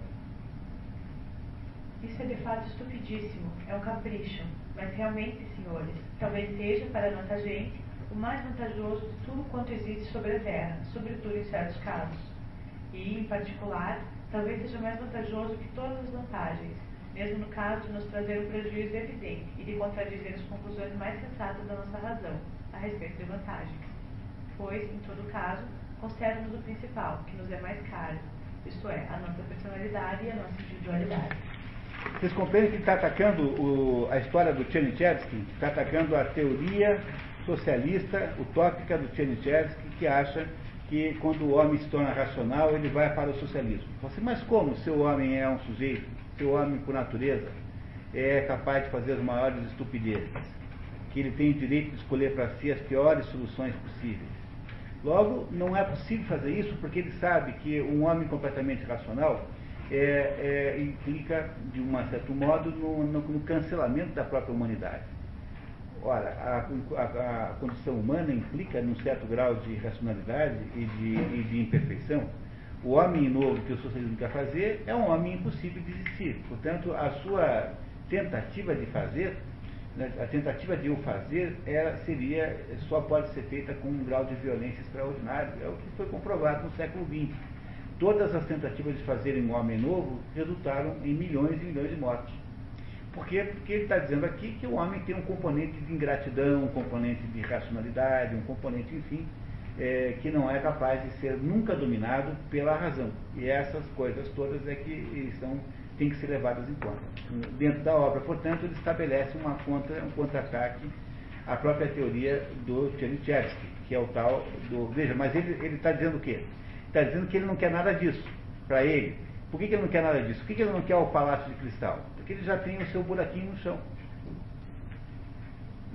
Isso é de fato estupidíssimo, é um capricho. Mas realmente, senhores, talvez seja para nossa gente o mais vantajoso de tudo quanto existe sobre a Terra, sobretudo em certos casos. E, em particular, talvez seja mais vantajoso que todas as vantagens, mesmo no caso de nos trazer um prejuízo evidente e de contradizer as conclusões mais sensatas da nossa razão a respeito de vantagens. Pois, em todo caso, conserva-nos o principal, que nos é mais caro, isto é, a nossa personalidade e a nossa individualidade. Vocês compreendem que está atacando o, a história do Chernyshevsky, está atacando a teoria socialista utópica do Chernyshevsky, que acha que quando o homem se torna racional, ele vai para o socialismo. Assim, mas como se o homem é um sujeito, se o homem por natureza é capaz de fazer as maiores estupidezes, que ele tem o direito de escolher para si as piores soluções possíveis. Logo, não é possível fazer isso porque ele sabe que um homem completamente racional é, é, implica, de um certo modo, no, no, no cancelamento da própria humanidade. Ora, a, a, a, condição humana implica num certo grau de racionalidade e de, e de, imperfeição. O homem novo que o socialismo quer fazer é um homem impossível de existir. Portanto, a sua tentativa de fazer, né, a tentativa de o fazer, era, seria, só pode ser feita com um grau de violência extraordinário. É o que foi comprovado no século XX. Todas as tentativas de fazerem um homem novo resultaram em milhões e milhões de mortes. Por quê? Porque ele está dizendo aqui que o homem tem um componente de ingratidão, um componente de racionalidade, um componente, enfim, é, que não é capaz de ser nunca dominado pela razão. E essas coisas todas é que estão, têm que ser levadas em conta. Dentro da obra, portanto, ele estabelece uma contra, um contra-ataque à própria teoria do Chernyshevsky, que é o tal do. Veja, mas ele está dizendo o quê? Está dizendo que ele não quer nada disso para ele. Por que, que, ele não quer nada disso? Por que, que ele não quer o palácio de cristal? Ele já tem o seu buraquinho no chão.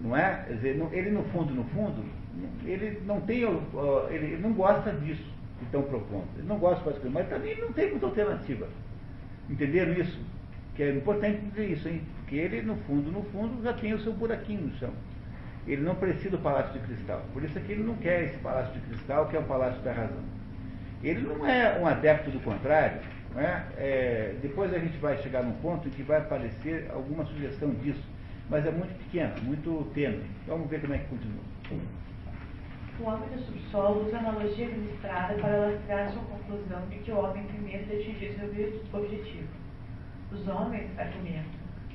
Não é? Quer dizer, ele no fundo, no fundo, ele não tem, ele não gosta disso que estão propondo. Ele não gosta de fazer mas também não tem muita alternativa. Entenderam isso? Que é importante dizer isso, hein? Porque ele, no fundo, no fundo, já tem o seu buraquinho no chão. Ele não precisa do palácio de cristal. Por isso é que ele não quer esse palácio de cristal, que é o palácio da razão. Ele não é um adepto do contrário, é? É, depois a gente vai chegar num ponto em que vai aparecer alguma sugestão disso, mas é muito pequena, muito tênue. Vamos ver como é que continua. O homem do subsolo usa a analogia administrada para lastrar sua conclusão de que o homem tem medo de atingir seu objetivo. Os homens, argumentam,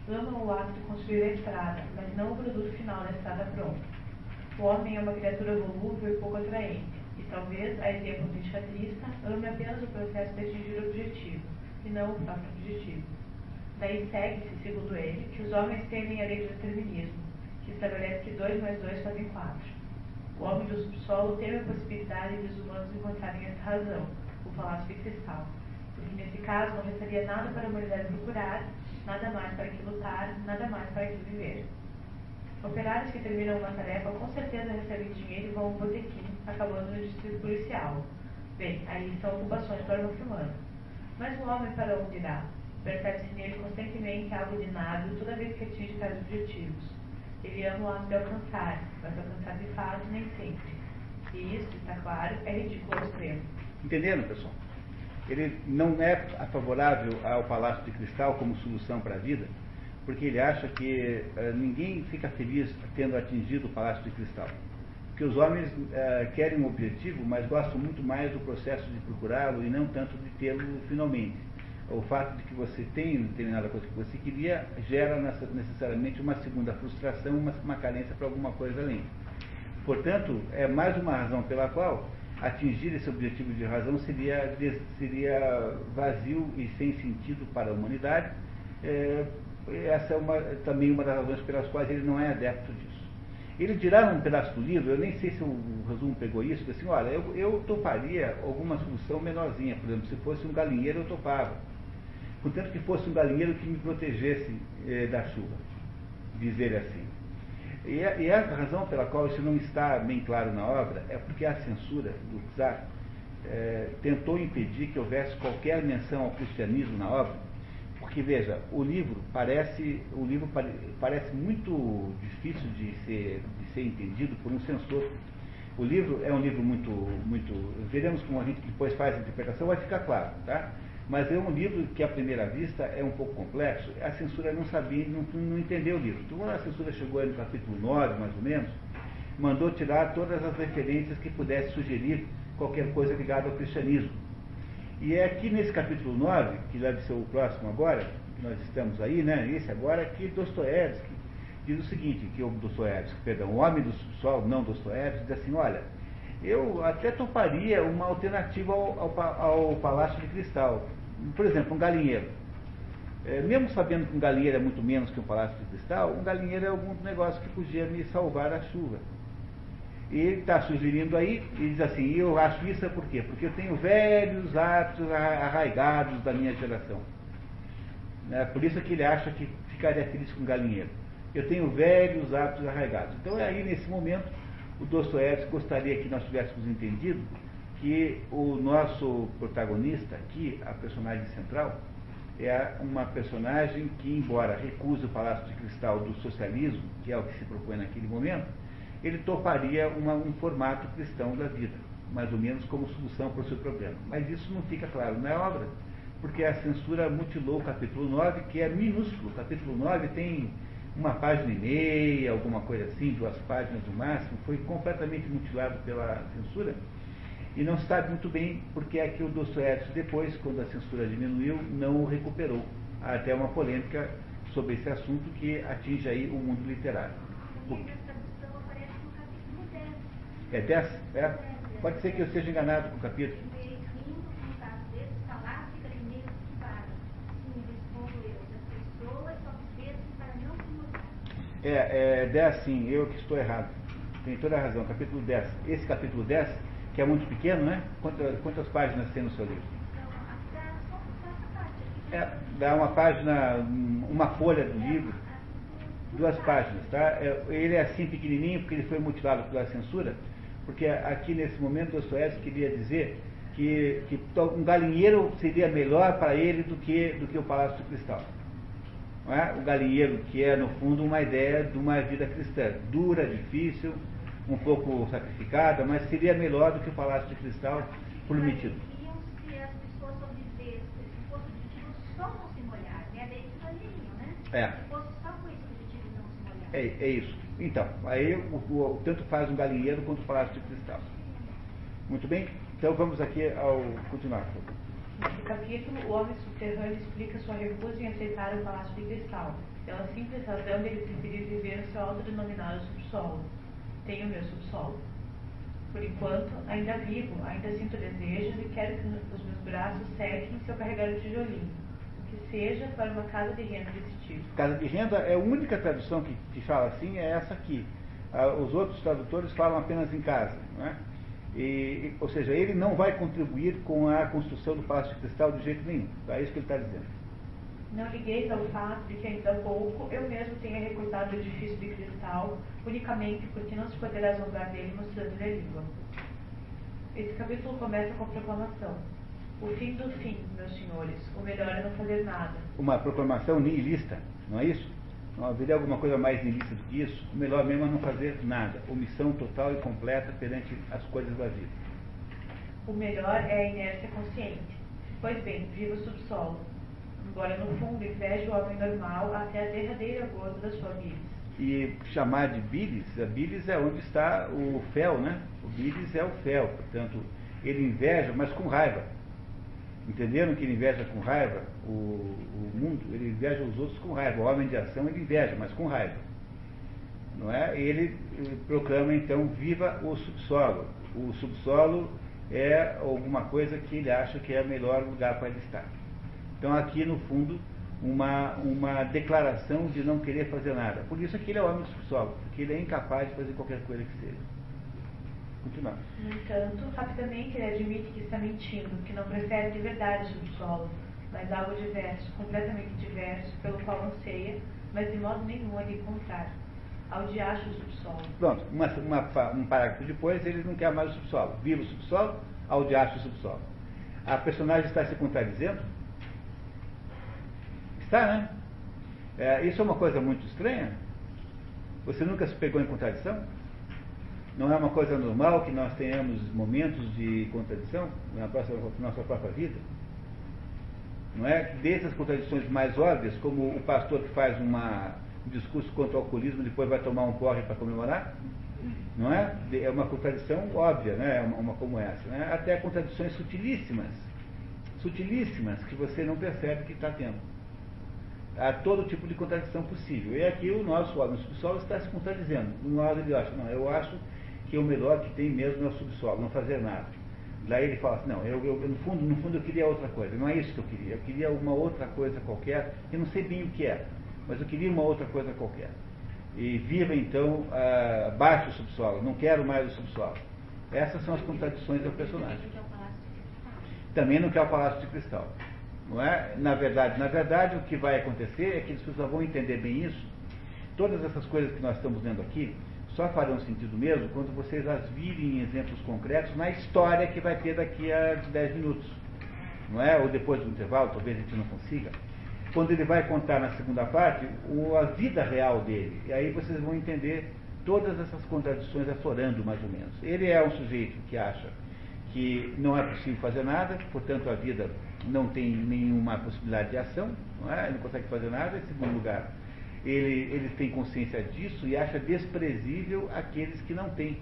amam o ato de construir a estrada, mas não o produto final da estrada pronta. O homem é uma criatura volúvel e pouco atraente Talvez, a exemplo do enxadrista, ame apenas o processo de atingir o objetivo, e não o próprio objetivo. Daí segue-se, segundo ele, que os homens temem a lei do determinismo, que estabelece que 2 mais 2 fazem 4. O homem do subsolo teme a possibilidade de os humanos encontrarem esta razão, o palácio de cristal, porque nesse caso não restaria nada para a humanidade procurar, nada mais para que lutar, nada mais para que viver. Operários que terminam uma tarefa com certeza recebem dinheiro e vão ao botequim, acabando no distrito policial. Bem, aí são ocupações para o humano. Mas o homem para onde irá? Percebe-se nele constantemente algo de nada toda vez que atinge tais objetivos. Ele ama o ato de alcançar, mas alcançar de fato nem sempre. E isso, está claro, é ridículo ao extremo. Entenderam, pessoal? Ele não é favorável ao Palácio de Cristal como solução para a vida, porque ele acha que uh, ninguém fica feliz tendo atingido o Palácio de Cristal. Porque os homens uh, querem um objetivo, mas gostam muito mais do processo de procurá-lo e não tanto de tê-lo finalmente. O fato de que você tem determinada coisa que você queria gera necessariamente uma segunda frustração, uma, uma carência para alguma coisa além. Portanto, é mais uma razão pela qual atingir esse objetivo de razão seria, seria vazio e sem sentido para a humanidade. É, essa é uma, também uma das razões pelas quais ele não é adepto disso. Ele dirá num pedaço do livro, eu nem sei se o resumo pegou isso, assim, olha, eu, eu toparia alguma solução menorzinha, por exemplo, se fosse um galinheiro eu topava. Contanto que fosse um galinheiro que me protegesse eh, da chuva, dizer assim. E e a, razão pela qual isso não está bem claro na obra é porque a censura do czar eh, tentou impedir que houvesse qualquer menção ao cristianismo na obra, porque veja, o livro parece, o livro pare, parece muito difícil de ser, de ser entendido por um censor. O livro é um livro muito, muito. Veremos como a gente depois faz a interpretação, vai ficar claro, tá? Mas é um livro que, à primeira vista, é um pouco complexo. A censura não sabia, não, não entendeu o livro. Então, quando a censura chegou no capítulo 9, mais ou menos, mandou tirar todas as referências que pudesse sugerir qualquer coisa ligada ao cristianismo. E é aqui nesse capítulo 9, que deve ser o próximo agora, nós estamos aí, né? Esse agora, que Dostoiévski diz o seguinte, que o Dostoiévski, perdão, o homem do subsolo, não Dostoiévski, diz assim, olha, eu até toparia uma alternativa ao, ao, ao Palácio de Cristal. Por exemplo, um galinheiro. É, mesmo sabendo que um galinheiro é muito menos que um palácio de cristal, um galinheiro é algum negócio que podia me salvar da chuva. E ele está sugerindo aí, e diz assim, eu acho isso é por quê? Porque eu tenho velhos hábitos arraigados da minha geração. É por isso que ele acha que ficaria feliz com galinheiro. Eu tenho velhos hábitos arraigados. Então é aí, nesse momento, o Dostoiévski gostaria que nós tivéssemos entendido que o nosso protagonista aqui, a personagem central, é uma personagem que, embora recuse o Palácio de Cristal do socialismo, que é o que se propõe naquele momento, ele toparia uma, um formato cristão da vida, mais ou menos como solução para o seu problema. Mas isso não fica claro na obra, porque a censura mutilou o capítulo 9, que é minúsculo. O capítulo 9 tem uma página e meia, alguma coisa assim, duas páginas no máximo, foi completamente mutilado pela censura. E não se sabe muito bem porque é que o Dostoiévski, depois, quando a censura diminuiu, não o recuperou. Há até uma polêmica sobre esse assunto que atinge aí o mundo literário. É 10? É. Pode ser que eu esteja enganado com o capítulo. É, é 10 sim, eu que estou errado. Tem toda a razão, capítulo 10. Esse capítulo 10, que é muito pequeno, né? Quantas, quantas páginas tem no seu livro? É, dá uma página, uma folha do livro, duas páginas, tá? É, ele é assim pequenininho porque ele foi mutilado pela censura, porque aqui nesse momento Dostoiévski queria dizer que, que um galinheiro seria melhor para ele do que, do que o Palácio de Cristal. É? O galinheiro, que é no fundo uma ideia de uma vida cristã, dura, difícil, um pouco sacrificada, mas seria melhor do que o Palácio de Cristal prometido. É. É, é isso. Então, aí o, o, tanto faz um galinheiro quanto o Palácio de Cristal. Muito bem? Então vamos aqui ao continuar. Nesse capítulo, o homem subterrâneo explica sua recusa em aceitar o Palácio de Cristal, pela simples razão de ele preferir viver no seu autodenominado subsolo. Tenho meu subsolo. Por enquanto, ainda vivo, ainda sinto desejos e quero que os meus braços sequem se eu carregar o tijolinho. Que seja para uma casa de renda desse tipo. Casa de renda é a única tradução que, que fala assim, é essa aqui. Ah, os outros tradutores falam apenas em casa. Não é? E, ou seja, ele não vai contribuir com a construção do Palácio de Cristal de jeito nenhum. É isso que ele está dizendo. Não ligueis ao fato de que ainda pouco eu mesmo tenha recordado o edifício de cristal, unicamente porque não se poderá zombar dele mostrando-lhe a língua. Esse capítulo começa com a proclamação. O fim do fim, meus senhores, o melhor é não fazer nada. Uma proclamação nihilista, não é isso? Não haveria alguma coisa mais nihilista do que isso? O melhor mesmo é não fazer nada. Omissão total e completa perante as coisas da vida. O melhor é a inércia consciente. Pois bem, viva o subsolo. Embora no fundo inveje o homem normal até a derradeira gota da sua bilis. E chamar de bilis, a bilis é onde está o fel, né? O bilis é o fel, portanto, ele inveja, mas com raiva. Entenderam que ele inveja com raiva o, o mundo? Ele inveja os outros com raiva. O homem de ação ele inveja, mas com raiva. Não é? Ele proclama então viva o subsolo. O subsolo é alguma coisa que ele acha que é o melhor lugar para ele estar. Então aqui no fundo uma, uma declaração de não querer fazer nada. Por isso é que ele é homem subsolo, porque ele é incapaz de fazer qualquer coisa que seja. Continuamos. No entanto, rapidamente ele admite que está mentindo, que não prefere de verdade o subsolo, mas algo diverso, completamente diverso, pelo qual anseia, mas de modo nenhum é de encontrar. Ao diacho do subsolo. Pronto, uma, uma, um parágrafo depois ele não quer mais o subsolo. Viva o subsolo, ao diacho do subsolo. A personagem está se contradizendo? Está, né? É, isso é uma coisa muito estranha. Você nunca se pegou em contradição? Não é uma coisa normal que nós tenhamos momentos de contradição na nossa, nossa própria vida? Não é? Desde as contradições mais óbvias, como o pastor que faz uma, um discurso contra o alcoolismo depois vai tomar um corre para comemorar? Não é? É uma contradição óbvia, né? uma, uma como essa. Né? Até contradições sutilíssimas, sutilíssimas, que você não percebe que está tendo. Há todo tipo de contradição possível. E aqui o nosso homem subsolo está se contradizendo. Um lado ele acha, não, eu acho que o melhor que tem mesmo é o subsolo, não fazer nada. Daí ele fala assim, não, eu, eu, no, fundo, no fundo eu queria outra coisa, não é isso que eu queria, eu queria uma outra coisa qualquer, eu não sei bem o que é, mas eu queria uma outra coisa qualquer. E viva então abaixo do subsolo, não quero mais o subsolo. Essas são as contradições do personagem. Também não quer o palácio de cristal. Não é? Na verdade, na verdade, o que vai acontecer é que as pessoas vão entender bem isso. Todas essas coisas que nós estamos vendo aqui, só farão sentido mesmo quando vocês as virem em exemplos concretos na história que vai ter daqui a 10 minutos. Não é? Ou depois do intervalo, talvez a gente não consiga. Quando ele vai contar na segunda parte o, a vida real dele. E aí vocês vão entender todas essas contradições aflorando, mais ou menos. Ele é um sujeito que acha que não é possível fazer nada, portanto a vida não tem nenhuma possibilidade de ação, não é? ele não consegue fazer nada. Em segundo lugar, ele, ele tem consciência disso e acha desprezível aqueles que não têm.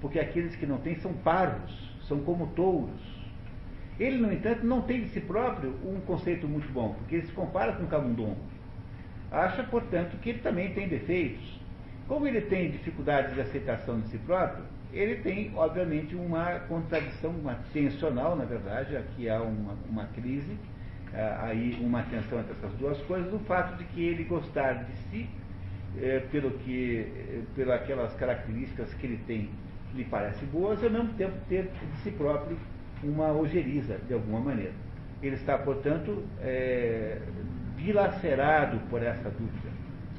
Porque aqueles que não têm são parvos, são como touros. Ele, no entanto, não tem de si próprio um conceito muito bom, porque ele se compara com Camundongo. Acha, portanto, que ele também tem defeitos. Como ele tem dificuldades de aceitação de si próprio, ele tem, obviamente, uma contradição, uma tensional, na verdade, aqui há uma, uma crise aí uma tensão entre essas duas coisas, o fato de que ele gostar de si, é, pelo que, é, pelas aquelas características que ele tem lhe parecem boas, e ao mesmo tempo ter de si próprio uma ojeriza, de alguma maneira. Ele está, portanto, é, dilacerado por essa dúvida.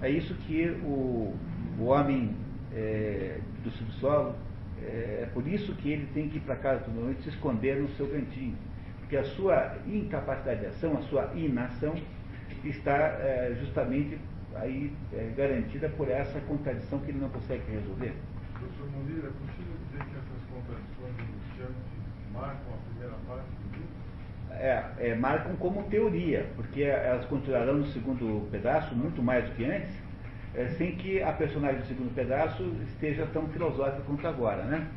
É isso que o, o homem é, do subsolo, é, é por isso que ele tem que ir para casa toda noite se esconder no seu cantinho que a sua incapacidade de ação, a sua inação, está é, justamente aí é, garantida por essa contradição que ele não consegue resolver. Professor Molira, é possível dizer que essas contradições iniciantes marcam a primeira parte do livro? É, é, marcam como teoria, porque elas continuarão no segundo pedaço muito mais do que antes, é, sem que a personagem do segundo pedaço esteja tão filosófica quanto agora, né?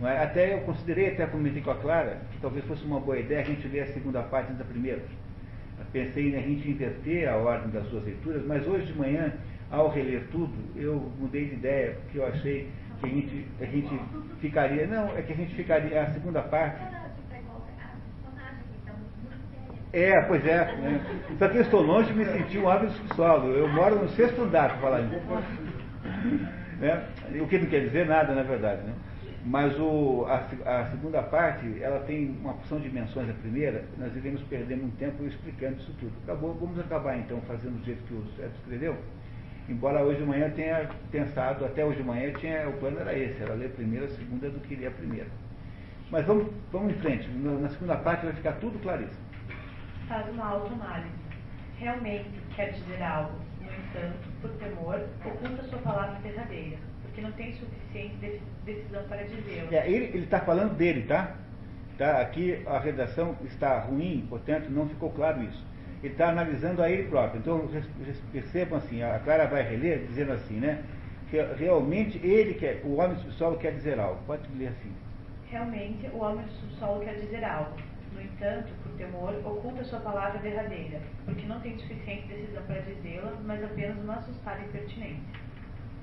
É? Até eu considerei, até comentei com a Clara, que talvez fosse uma boa ideia a gente ler a segunda parte antes da primeira. Pensei em a gente inverter a ordem das suas leituras, mas hoje de manhã, ao reler tudo, eu mudei de ideia, porque eu achei que a gente, a gente ficaria. Não, é que a gente ficaria. A segunda parte. É, pois é. Né? Só que eu estou longe de me sentir um hábito solo. Eu moro no sexto andar, para falar isso. É, o que não quer dizer nada, na verdade. Né? Mas o, a, a, segunda parte, ela tem uma porção de menções à primeira, nós iremos perder muito tempo explicando isso tudo. Acabou, vamos acabar então fazendo do jeito que o Sérgio escreveu. Embora hoje de manhã tenha pensado, até hoje de manhã tinha, o plano era esse, era ler a primeira, a segunda do que ler a primeira. Mas vamos, vamos em frente, na segunda parte vai ficar tudo claríssimo. Faz uma autoanálise. Realmente quer dizer algo, no entanto, por temor, oculta sua palavra verdadeira porque não tem suficiente decisão para dizê-lo. É, ele está falando dele, tá? tá? Aqui a redação está ruim, portanto não ficou claro isso. Ele está analisando a ele próprio. Então percebam assim, a Clara vai reler dizendo assim, né? Que realmente ele quer, o homem do subsolo quer dizer algo. Pode ler assim. Realmente o homem do subsolo quer dizer algo. No entanto, por temor, oculta sua palavra derradeira, porque não tem suficiente decisão para dizê-la, mas apenas uma assustada impertinência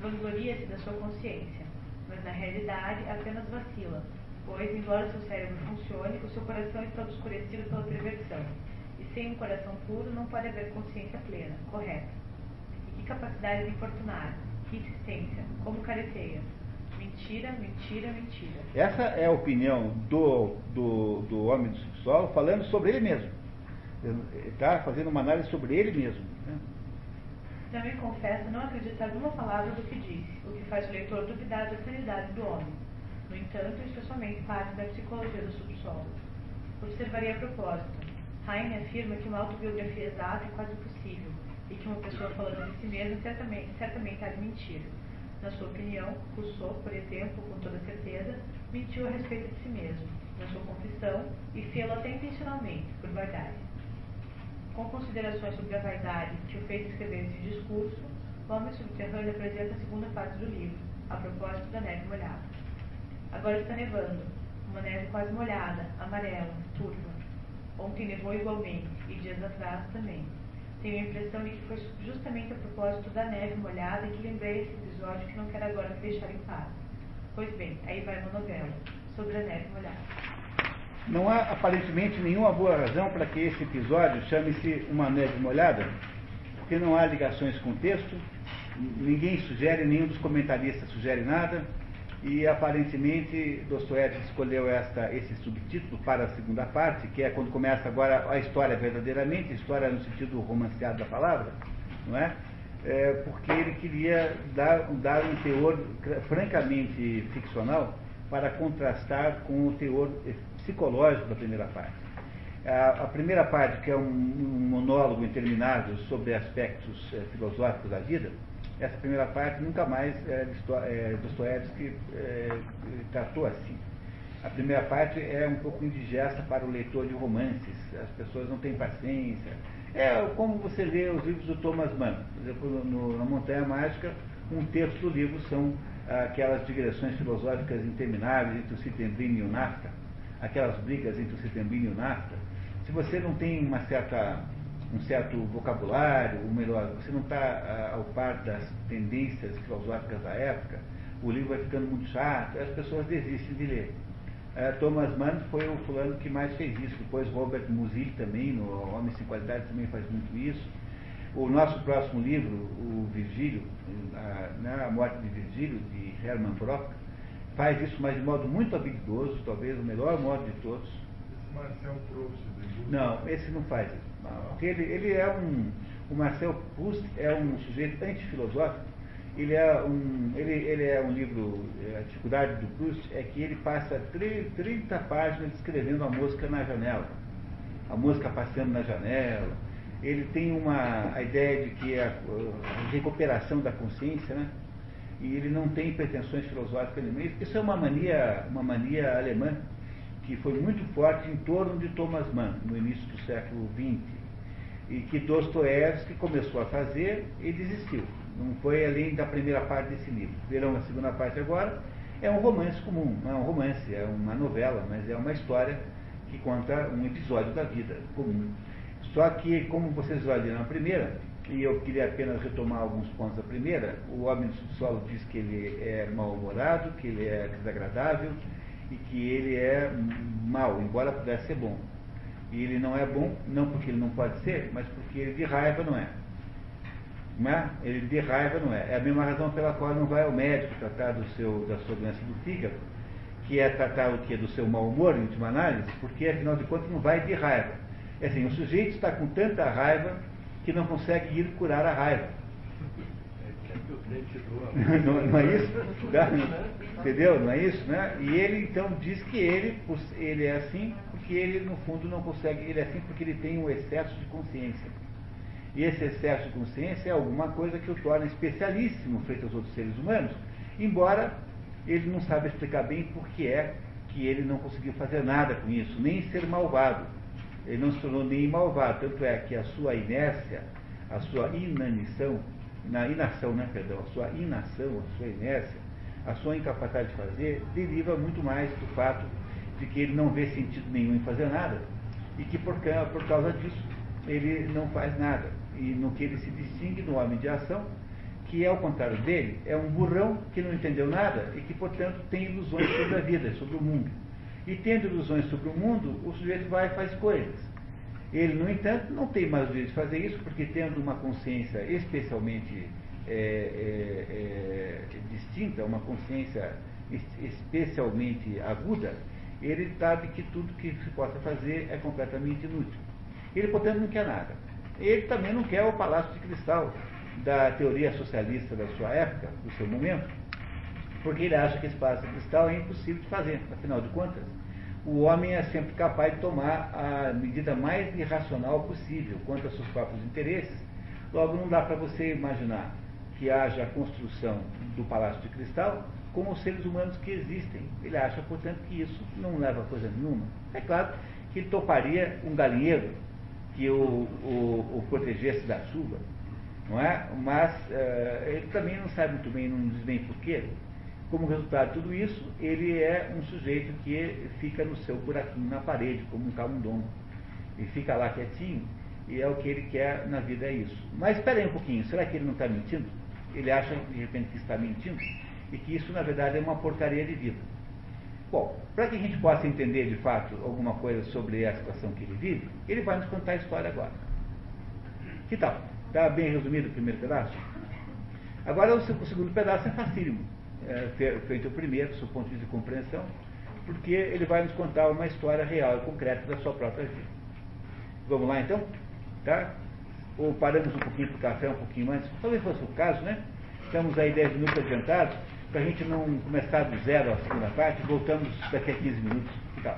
vangloria-se da sua consciência, mas na realidade apenas vacila, pois, embora seu cérebro funcione, o seu coração está obscurecido pela perversão, e sem um coração puro não pode haver consciência plena, correta. E que capacidade de infortunar, que insistência, como careteia. Mentira, mentira, mentira. Essa é a opinião do, do, do homem do subsolo falando sobre ele mesmo. Ele está fazendo uma análise sobre ele mesmo. Né? Também confessa não acreditar numa palavra do que disse, o que faz o leitor duvidar da sanidade do homem. No entanto, isso é somente parte da psicologia do subsolo. Observaria a propósito. Heine afirma que uma autobiografia exata é quase impossível e que uma pessoa falando de si mesma certamente, certamente há de mentir. Na sua opinião, Rousseau, por exemplo, com toda certeza, mentiu a respeito de si mesmo, na sua confissão, e fê-lo até intencionalmente, por vaidade. Com considerações sobre a vaidade que o fez escrever esse discurso, o Homem Subterrâneo apresenta a segunda parte do livro, a propósito da neve molhada. Agora está nevando, uma neve quase molhada, amarela, turva. Ontem nevou igualmente, e dias atrás também. Tenho a impressão de que foi justamente a propósito da neve molhada que lembrei esse episódio que não quero agora deixar em paz. Pois bem, aí vai uma novela, sobre a neve molhada. Não há aparentemente nenhuma boa razão para que esse episódio chame-se Uma Neve Molhada, porque não há ligações com o texto, ninguém sugere, nenhum dos comentaristas sugere nada, e aparentemente Dostoiévski escolheu esta, esse subtítulo para a segunda parte, que é quando começa agora a história verdadeiramente, história no sentido romanceado da palavra, não é? é porque ele queria dar, dar um teor francamente ficcional para contrastar com o teor psicológico da primeira parte. A, a primeira parte, que é um, um, monólogo interminável sobre aspectos é, filosóficos da vida, essa primeira parte nunca mais é, é, Dostoiévski é, tratou assim. A primeira parte é um pouco indigesta para o leitor de romances, as pessoas não têm paciência. É como você lê os livros do Thomas Mann. Por exemplo, no, na Montanha Mágica, um terço do livro são aquelas digressões filosóficas intermináveis entre o Citembrino e o Nafta aquelas brigas entre o Setembrinho e o NAFTA, se você não tem uma certa, um certo vocabulário, ou melhor, você não está ao par das tendências filosóficas da época, o livro vai ficando muito chato, as pessoas desistem de ler. Uh, Thomas Mann foi o fulano que mais fez isso. Depois Robert Musil também, no Homem Sem Qualidade, também faz muito isso. O nosso próximo livro, o Virgílio, a, né, Morte de Virgílio, de Hermann Brock, faz isso, mas de modo muito habilidoso, talvez o melhor modo de todos. Esse Marcel Proust. Não, esse não faz isso. Porque ele, ele é um. O Marcel Proust é um sujeito antifilosófico. Ele é um, ele, ele é um livro. É, a dificuldade do Proust é que ele passa 30 páginas escrevendo a música na janela. A música passando na janela. Ele tem uma a ideia de que a, a recuperação da consciência, né? E ele não tem pretensões filosóficas nenhuma. Isso é uma mania, uma mania alemã que foi muito forte em torno de Thomas Mann, no início do século XX, e que Dostoiévski começou a fazer e desistiu. Não foi além da primeira parte desse livro. Verão a segunda parte agora. É um romance comum, não é um romance, é uma novela, mas é uma história que conta um episódio da vida comum. Só que, como vocês olham na primeira, e eu queria apenas retomar alguns pontos da primeira. O homem do subsolo diz que ele é mal-humorado, que ele é desagradável e que ele é mal, embora pudesse ser bom. E ele não é bom, não porque ele não pode ser, mas porque ele de raiva não é. Não é? Ele de raiva não é. É a mesma razão pela qual não vai ao médico tratar do seu, da sua doença do fígado. que é tratar o que do seu mau humor, em última análise, porque afinal de contas não vai de raiva. É assim, o sujeito está com tanta raiva que não consegue ir curar a raiva. não, não, é isso? Entendeu? Não é isso, né? E ele então diz que ele, ele é assim porque ele no fundo não consegue, ele é assim porque ele tem um excesso de consciência. E esse excesso de consciência é alguma coisa que o torna especialíssimo frente aos outros seres humanos, embora ele não saiba explicar bem por que é que ele não conseguiu fazer nada com isso, nem ser malvado. Ele não se tornou nem malvado, tanto é que a sua inércia, a sua inanição, na inação, né, perdão, a sua inação, a sua inércia, a sua incapacidade de fazer, deriva muito mais do fato de que ele não vê sentido nenhum em fazer nada e que por, por causa disso ele não faz nada. E no que ele se distingue no homem de ação, que é o contrário dele, é um burrão que não entendeu nada e que, portanto, tem ilusões sobre a vida, sobre o mundo. E tendo ilusões sobre o mundo, o sujeito vai e faz coisas. Ele, no entanto, não tem mais o direito de fazer isso, porque tendo uma consciência especialmente é, é, é, distinta, uma consciência especialmente aguda, ele sabe que tudo que se possa fazer é completamente inútil. Ele, portanto, não quer nada. Ele também não quer o palácio de cristal da teoria socialista da sua época, do seu momento, porque ele acha que esse palácio de cristal é impossível de fazer. Afinal de contas, o homem é sempre capaz de tomar a medida mais irracional possível quanto aos seus próprios interesses. Logo, não dá para você imaginar que haja a construção do Palácio de Cristal com os seres humanos que existem. Ele acha, portanto, que isso não leva a coisa nenhuma. É claro que ele toparia um galinheiro que o, o, o protegesse da chuva, não é? Mas uh, ele também não sabe muito bem, não diz nem porquê. Como resultado de tudo isso, ele é um sujeito que fica no seu buraquinho na parede, como um camundongo. Ele fica lá quietinho e é o que ele quer na vida, é isso. Mas espera aí um pouquinho, será que ele não está mentindo? Ele acha de repente que está mentindo e que isso na verdade é uma porcaria de vida. Bom, para que a gente possa entender de fato alguma coisa sobre a situação que ele vive, ele vai nos contar a história agora. Que tal? Está bem resumido o primeiro pedaço? Agora o segundo pedaço é facílimo é, feito o primeiro, do ponto de vista de compreensão, porque ele vai nos contar uma história real e concreta da sua própria vida. Vamos lá então? Tá? Ou paramos um pouquinho para o café, um pouquinho antes? Talvez fosse o caso, né? Estamos aí 10 minutos adiantados, para a gente não começar do zero a segunda parte, voltamos daqui a 15 minutos. Tal?